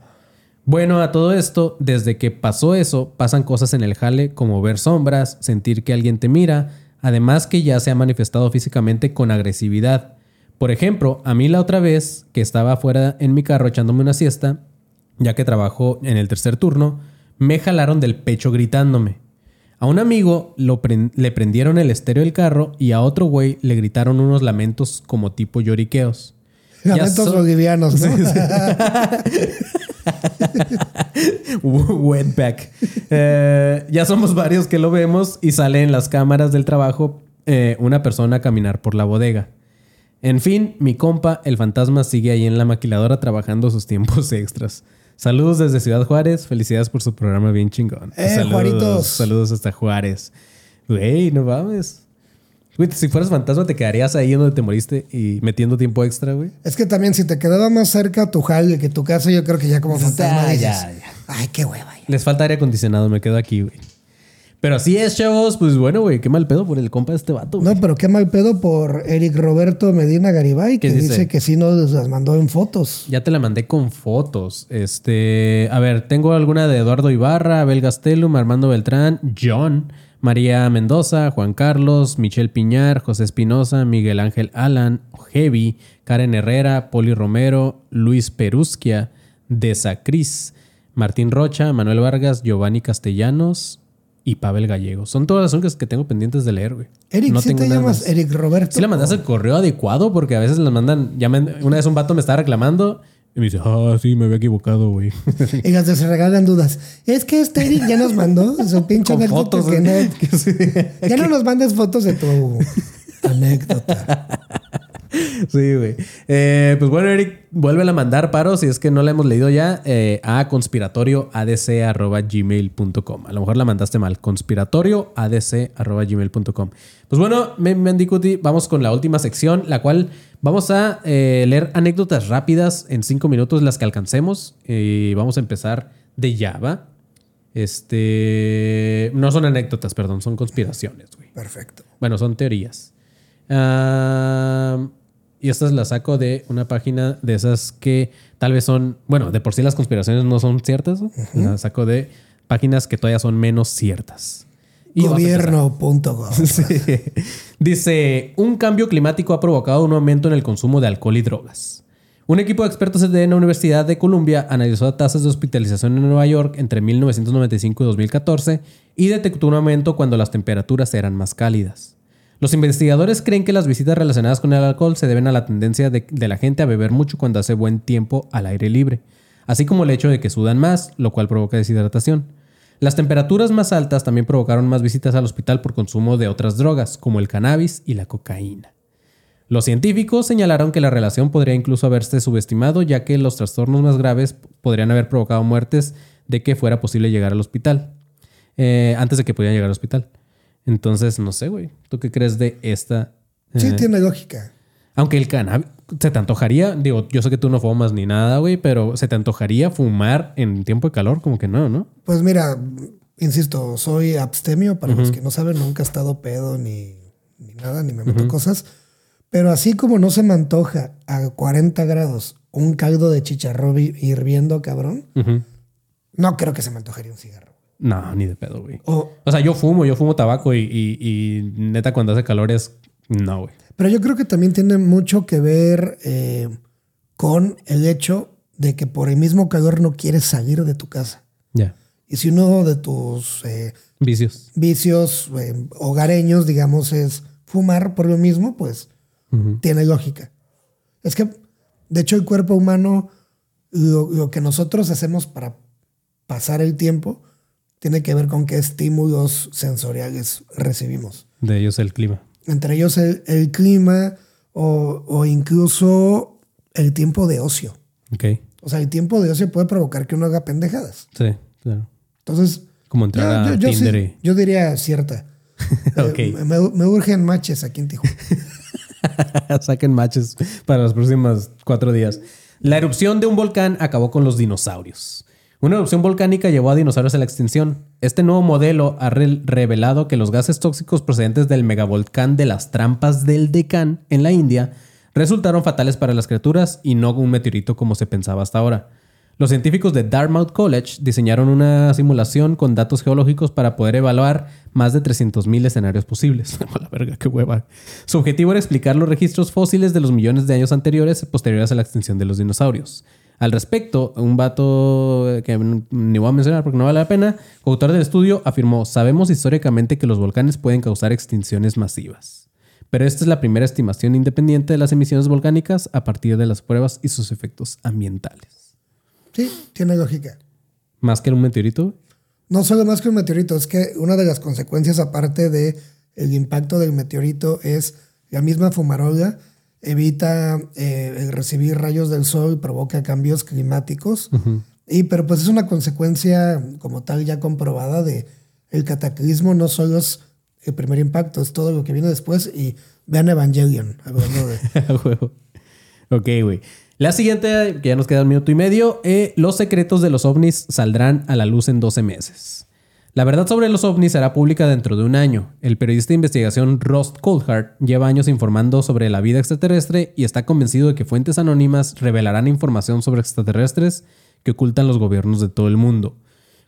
Speaker 1: Bueno, a todo esto, desde que pasó eso, pasan cosas en el jale como ver sombras, sentir que alguien te mira, además que ya se ha manifestado físicamente con agresividad. Por ejemplo, a mí la otra vez que estaba afuera en mi carro echándome una siesta, ya que trabajo en el tercer turno, me jalaron del pecho gritándome. A un amigo lo le prendieron el estéreo del carro y a otro güey le gritaron unos lamentos como tipo lloriqueos.
Speaker 2: Lamentos
Speaker 1: so-
Speaker 2: bolivianos, ¿no?
Speaker 1: Wetback. Eh, ya somos varios que lo vemos y sale en las cámaras del trabajo eh, una persona a caminar por la bodega. En fin, mi compa, el fantasma, sigue ahí en la maquiladora trabajando sus tiempos extras. Saludos desde Ciudad Juárez. Felicidades por su programa bien chingón.
Speaker 2: Eh,
Speaker 1: saludos,
Speaker 2: Juaritos.
Speaker 1: saludos hasta Juárez. Güey, no mames. Güey, si fueras fantasma, te quedarías ahí donde te moriste y metiendo tiempo extra, güey.
Speaker 2: Es que también si te quedaba más cerca tu jale que tu casa, yo creo que ya como fantasma
Speaker 1: Ah,
Speaker 2: dices,
Speaker 1: ya, ya.
Speaker 2: ay, qué hueva.
Speaker 1: Les falta aire acondicionado, me quedo aquí, güey. Pero así es, chavos. Pues bueno, güey, qué mal pedo por el compa de este vato. güey.
Speaker 2: No, pero qué mal pedo por Eric Roberto Medina Garibay, que dice? que sí nos las mandó en fotos.
Speaker 1: Ya te la mandé con fotos. Este, a ver, tengo alguna de Eduardo Ibarra, Abel Gastelum, Armando Beltrán, John, María Mendoza, Juan Carlos, Michelle Piñar, José Espinosa, Miguel Ángel Alan, Heavy, Karen Herrera, Poli Romero, Luis Perusquia, Desacris, Martín Rocha, Manuel Vargas, Giovanni Castellanos y Pavel Gallego. Son todas las únicas que tengo pendientes de leer, güey.
Speaker 2: Eric,
Speaker 1: no
Speaker 2: ¿sí
Speaker 1: tengo
Speaker 2: te
Speaker 1: nada
Speaker 2: llamas
Speaker 1: más.
Speaker 2: Eric Roberto?
Speaker 1: Sí le mandaste el correo adecuado porque a veces las mandan. Ya me- una vez un vato me estaba reclamando y me dice, ah, sí, me había equivocado, güey.
Speaker 2: Y las de se regalan dudas. Es que este Eric ya nos mandó su pinche anécdota
Speaker 1: fotos,
Speaker 2: que
Speaker 1: ¿eh?
Speaker 2: no-
Speaker 1: Que sí.
Speaker 2: Ya no nos mandes fotos de tu anécdota.
Speaker 1: Sí, güey. Eh, pues bueno, Eric, vuelve a mandar paro si es que no la hemos leído ya eh, a conspiratorioadc.gmail.com. A lo mejor la mandaste mal. conspiratorioadc.gmail.com. Pues bueno, Me- Mendicuti, vamos con la última sección, la cual vamos a eh, leer anécdotas rápidas en cinco minutos, las que alcancemos. Y vamos a empezar de ya, ¿va? Este. No son anécdotas, perdón, son conspiraciones, güey.
Speaker 2: Perfecto.
Speaker 1: Bueno, son teorías. Ah, y estas las saco de una página de esas que tal vez son, bueno, de por sí las conspiraciones no son ciertas. ¿no? Las saco de páginas que todavía son menos ciertas.
Speaker 2: Gobierno.gov.
Speaker 1: Sí. Dice, un cambio climático ha provocado un aumento en el consumo de alcohol y drogas. Un equipo de expertos de la Universidad de Columbia analizó tasas de hospitalización en Nueva York entre 1995 y 2014 y detectó un aumento cuando las temperaturas eran más cálidas. Los investigadores creen que las visitas relacionadas con el alcohol se deben a la tendencia de, la gente a beber mucho cuando hace buen tiempo al aire libre, así como el hecho de que sudan más, lo cual provoca deshidratación. Las temperaturas más altas también provocaron más visitas al hospital por consumo de otras drogas, como el cannabis y la cocaína. Los científicos señalaron que la relación podría incluso haberse subestimado, ya que los trastornos más graves podrían haber provocado muertes de que fuera posible llegar al hospital, eh, antes de que pudieran llegar al hospital. Entonces, no sé, güey. ¿Tú qué crees de esta?
Speaker 2: Sí,
Speaker 1: eh,
Speaker 2: tiene lógica.
Speaker 1: aunque el cannabis, ¿se te antojaría? Digo, yo sé que tú no fumas ni nada, güey, pero ¿se te antojaría fumar en tiempo de calor? Como que no, ¿no?
Speaker 2: Pues mira, insisto, soy abstemio. Para los que no saben, nunca he estado pedo ni, ni nada, ni me meto cosas. Pero así como no se me antoja a 40 grados un caldo de chicharrón hi- hirviendo, cabrón, no creo que se me antojaría un cigarro.
Speaker 1: No, ni de pedo, güey.
Speaker 2: O-
Speaker 1: O sea, yo fumo, yo fumo tabaco y, y- y neta cuando hace calor es... No, güey.
Speaker 2: pero yo creo que también tiene mucho que ver eh, con el hecho de que por el mismo calor no quieres salir de tu casa.
Speaker 1: Ya.
Speaker 2: Y si uno de tus eh,
Speaker 1: Vicios.
Speaker 2: vicios eh, hogareños, digamos, es fumar por lo mismo, pues tiene lógica. Es que, de hecho, el cuerpo humano, lo, lo que nosotros hacemos para pasar el tiempo, tiene que ver con qué estímulos sensoriales recibimos.
Speaker 1: De ellos el clima.
Speaker 2: Entre ellos el, el clima o, o incluso el tiempo de ocio.
Speaker 1: Ok.
Speaker 2: O sea, el tiempo de ocio puede provocar que uno haga pendejadas.
Speaker 1: Sí, claro.
Speaker 2: Entonces,
Speaker 1: Como entrar a
Speaker 2: yo, sí-
Speaker 1: Tinder
Speaker 2: yo diría cierta.
Speaker 1: Ok.
Speaker 2: Eh, me, me urgen matches aquí en Tijuana.
Speaker 1: saquen matches para los próximos cuatro días. La erupción de un volcán acabó con los dinosaurios. Una erupción volcánica llevó a dinosaurios a la extinción. Este nuevo modelo ha re- revelado que los gases tóxicos procedentes del megavolcán de las trampas del Deccan en la India resultaron fatales para las criaturas y no un meteorito como se pensaba hasta ahora. Los científicos de Dartmouth College diseñaron una simulación con datos geológicos para poder evaluar más de 300.000 escenarios posibles. Verga, qué hueva. Su objetivo era explicar los registros fósiles de los millones de años anteriores posteriores a la extinción de los dinosaurios. Al respecto, un vato que ni voy a mencionar porque no vale la pena, autor del estudio, afirmó, sabemos históricamente que los volcanes pueden causar extinciones masivas. Pero esta es la primera estimación independiente de las emisiones volcánicas a partir de las pruebas y sus efectos ambientales.
Speaker 2: Sí, tiene lógica.
Speaker 1: Más que un meteorito.
Speaker 2: No solo más que un meteorito, es que una de las consecuencias aparte de el impacto del meteorito es la misma fumarola evita eh, recibir rayos del sol y provoca cambios climáticos. Y pero pues es una consecuencia como tal ya comprobada de el cataclismo no solo es el primer impacto, es todo lo que viene después y vean Evangelion hablando de
Speaker 1: ok, güey. La siguiente, que ya nos queda un minuto y medio, eh, los secretos de los ovnis saldrán a la luz en 12 meses. La verdad sobre los ovnis será pública dentro de un año. El periodista de investigación Ross Coulthard lleva años informando sobre la vida extraterrestre y está convencido de que fuentes anónimas revelarán información sobre extraterrestres que ocultan los gobiernos de todo el mundo.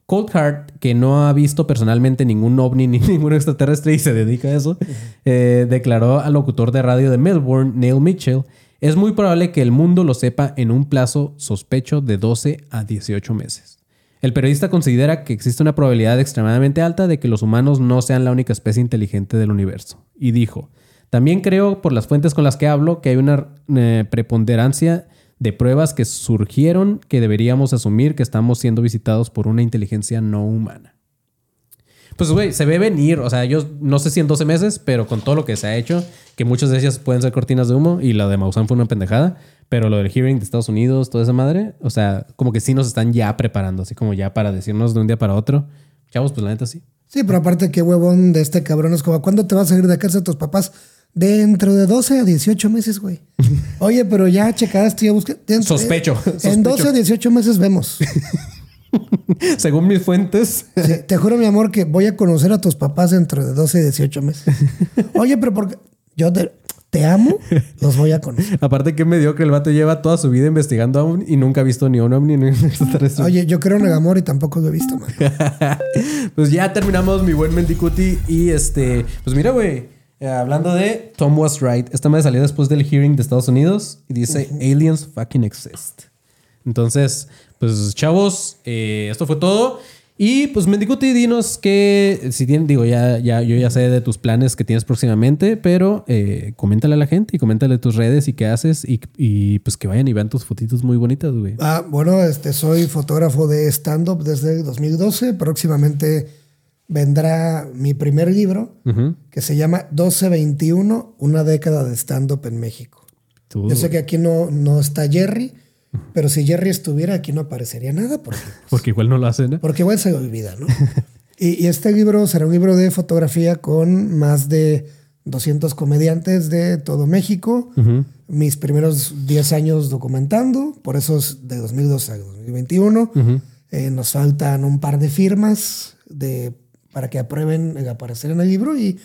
Speaker 1: Coulthard, que no ha visto personalmente ningún ovni ni ningún extraterrestre y se dedica a eso, eh, declaró al locutor de radio de Melbourne, Neil Mitchell, es muy probable que el mundo lo sepa en un plazo sospecho de 12 a 18 meses. El periodista considera que existe una probabilidad extremadamente alta de que los humanos no sean la única especie inteligente del universo. Y dijo, también creo por las fuentes con las que hablo que hay una eh, preponderancia de pruebas que surgieron que deberíamos asumir que estamos siendo visitados por una inteligencia no humana. Pues, güey, se ve venir. O sea, yo no sé si en 12 meses, pero con todo lo que se ha hecho, que muchas de ellas pueden ser cortinas de humo y la de Maussan fue una pendejada, pero lo del hearing de Estados Unidos, toda esa madre, o sea, como que sí nos están ya preparando, así como ya para decirnos de un día para otro. Chavos, pues la neta sí.
Speaker 2: Sí, pero aparte, qué huevón de este cabrón es como, ¿cuándo te vas a ir de casa de tus papás? Dentro de 12 a 18 meses, güey. Oye, pero ya checaste, ya busqué. Dentro-
Speaker 1: Sospecho,
Speaker 2: En
Speaker 1: sospecho.
Speaker 2: 12 a 18 meses vemos.
Speaker 1: Según mis fuentes,
Speaker 2: Sí, te juro, mi amor, que voy a conocer a tus papás dentro de 12 a 18 meses. Oye, pero porque yo te, te amo, los voy a conocer.
Speaker 1: aparte que mediocre, el vato lleva toda su vida investigando aún y nunca ha visto ni un ovni ni un extraterrestre.
Speaker 2: Oye, yo creo en el amor y tampoco lo he visto, man.
Speaker 1: pues ya terminamos, mi buen Mendicuti. Y este, pues mira, güey. eh, hablando de Tom Was Right, esta me salió después del hearing de Estados Unidos y dice Aliens fucking exist. Entonces, pues chavos, eh, esto fue todo. Y pues Mendicuti, dinos que si tienen, digo, ya, ya, yo ya sé de tus planes que tienes próximamente, pero eh, coméntale a la gente y coméntale tus redes y qué haces y, y, pues que vayan y vean tus fotitos muy bonitas, güey.
Speaker 2: Ah, bueno, este, soy fotógrafo de stand-up desde el 2012. Próximamente vendrá mi primer libro
Speaker 1: Ujú.
Speaker 2: que se llama 1221, una década de stand-up en México.
Speaker 1: Tú,
Speaker 2: Yo sé que aquí no, no está Jerry, pero si Jerry estuviera aquí no aparecería nada porque,
Speaker 1: Porque igual no lo hacen, ¿eh?
Speaker 2: porque igual se olvida, ¿no? y, y este libro será un libro de fotografía con más de 200 comediantes de todo México. Mis primeros 10 años documentando, por eso es de 2012 a 2021. Eh, nos faltan un par de firmas de, para que aprueben el aparecer en el libro y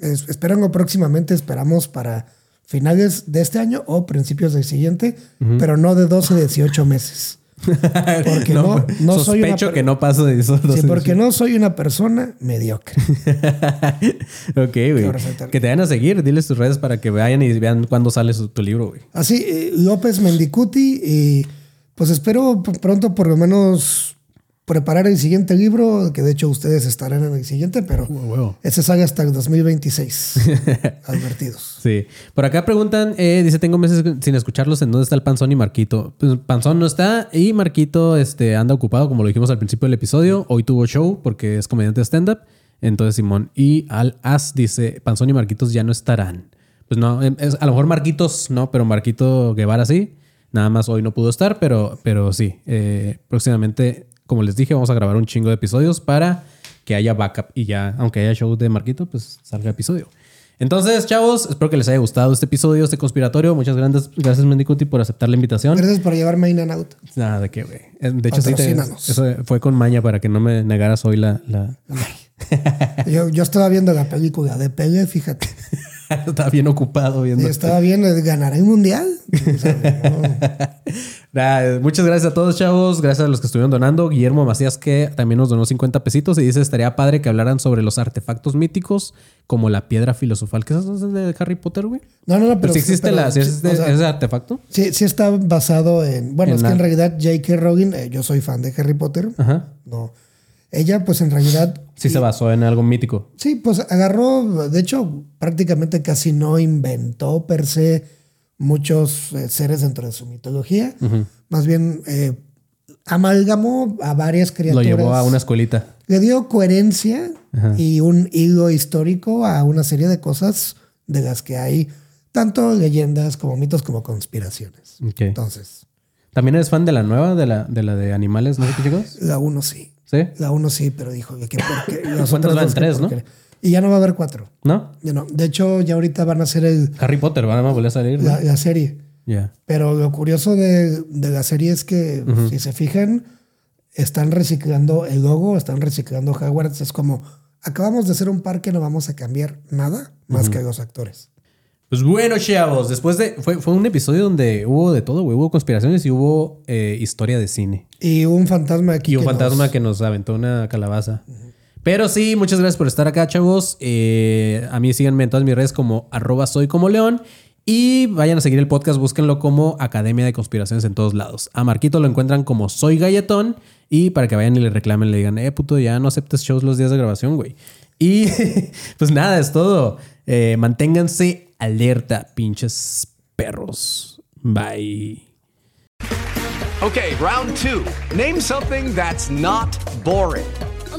Speaker 2: es- esperan o próximamente esperamos para finales de este año o principios del siguiente, pero no de 12 a 18 meses. Porque no, no soy una
Speaker 1: sospecho
Speaker 2: per-
Speaker 1: que no paso de eso.
Speaker 2: Sí, porque no soy una persona mediocre.
Speaker 1: ok, güey. Que te vayan a seguir. Diles tus redes para que vayan y vean cuándo sale su- tu libro, güey.
Speaker 2: Así, eh, López Mendicuti, y pues espero pronto por lo menos preparar el siguiente libro, que de hecho ustedes estarán en el siguiente, pero
Speaker 1: huevo.
Speaker 2: ese sale hasta el 2026. advertidos.
Speaker 1: Sí. Por acá preguntan, eh, dice, tengo meses sin escucharlos, ¿en dónde está el Panzón y Marquito? Pues Panzón no está y Marquito este, anda ocupado, como lo dijimos al principio del episodio. Hoy tuvo show porque es comediante stand-up. Entonces Simón y Al As dice, Panzón y Marquitos ya no estarán. Pues no, em, es- a lo mejor Marquitos no, pero Marquito Guevara sí. Nada más hoy no pudo estar, pero, pero sí. eh, próximamente, como les dije, vamos a grabar un chingo de episodios para que haya backup y ya, aunque haya show de Marquito, pues salga episodio. Entonces, chavos, espero que les haya gustado este episodio, este conspiratorio. Muchas gracias, gracias Mendicuti, por aceptar la invitación.
Speaker 2: Gracias por llevarme In and Out.
Speaker 1: Nada de qué, güey. Eh, De hecho, sí, te- eso fue con maña para que no me negaras hoy la... la...
Speaker 2: Yo, yo estaba viendo la película de Pele, fíjate.
Speaker 1: Estaba bien ocupado viendo.
Speaker 2: Y estaba viendo, ¿ganará el mundial?
Speaker 1: Nah, muchas gracias a todos, chavos. Gracias a los que estuvieron donando. Guillermo Macías, que también nos donó 50 pesitos y dice: Estaría padre que hablaran sobre los artefactos míticos como la piedra filosofal. ¿Qué es eso de Harry Potter, güey?
Speaker 2: No, no, no,
Speaker 1: Pero,
Speaker 2: pero.
Speaker 1: si existe,
Speaker 2: pero-
Speaker 1: la, si
Speaker 2: o sea,
Speaker 1: ese artefacto.
Speaker 2: sí, sí está basado en. Bueno,
Speaker 1: En
Speaker 2: es
Speaker 1: la-
Speaker 2: que en realidad J.K. Rowling, eh, yo soy fan de Harry Potter.
Speaker 1: Ajá.
Speaker 2: No. Ella, pues en realidad.
Speaker 1: Sí, se basó en algo mítico.
Speaker 2: Sí, pues agarró, de hecho, prácticamente casi no inventó per se muchos eh, seres dentro de su mitología. Más bien eh, amalgamó a varias
Speaker 1: Lo
Speaker 2: criaturas.
Speaker 1: llevó a una escuelita.
Speaker 2: Le dio coherencia y un hilo histórico a una serie de cosas de las que hay tanto leyendas como mitos como conspiraciones. Entonces,
Speaker 1: ¿También eres fan de la nueva, de la de, la de animales, no sé qué chicos?
Speaker 2: la uno sí.
Speaker 1: ¿Sí?
Speaker 2: La uno sí, pero dijo que porque
Speaker 1: ¿Cuántas van? Tres, ¿no?
Speaker 2: Y ya no va a haber cuatro.
Speaker 1: ¿No?
Speaker 2: Ya no. De hecho, ya ahorita van a hacer el,
Speaker 1: Harry Potter, van a volver a salir. ¿no?
Speaker 2: la, la serie.
Speaker 1: Ya.
Speaker 2: Pero lo curioso de, de la serie es que, si se fijan, están reciclando el logo, están reciclando Hogwarts. Es como, acabamos de hacer un parque, no vamos a cambiar nada más que los actores.
Speaker 1: Pues bueno, chavos, después de. Fue, fue un episodio donde hubo de todo, güey. Hubo conspiraciones y hubo eh, historia de cine.
Speaker 2: Y un fantasma aquí.
Speaker 1: Y un
Speaker 2: que
Speaker 1: fantasma
Speaker 2: nos-
Speaker 1: que nos aventó una calabaza. Pero sí, muchas gracias por estar acá, chavos. Eh, a mí síganme en todas mis redes como arroba soy como león. Y vayan a seguir el podcast, búsquenlo como Academia de Conspiraciones en todos lados. A Marquito lo encuentran como Soy Galletón. Y para que vayan y le reclamen, le digan, eh, puto, ya no aceptes shows los días de grabación, güey. Y pues nada, es todo. Eh, manténganse alerta, pinches perros. Bye.
Speaker 3: Okay, round two. Name something that's not boring.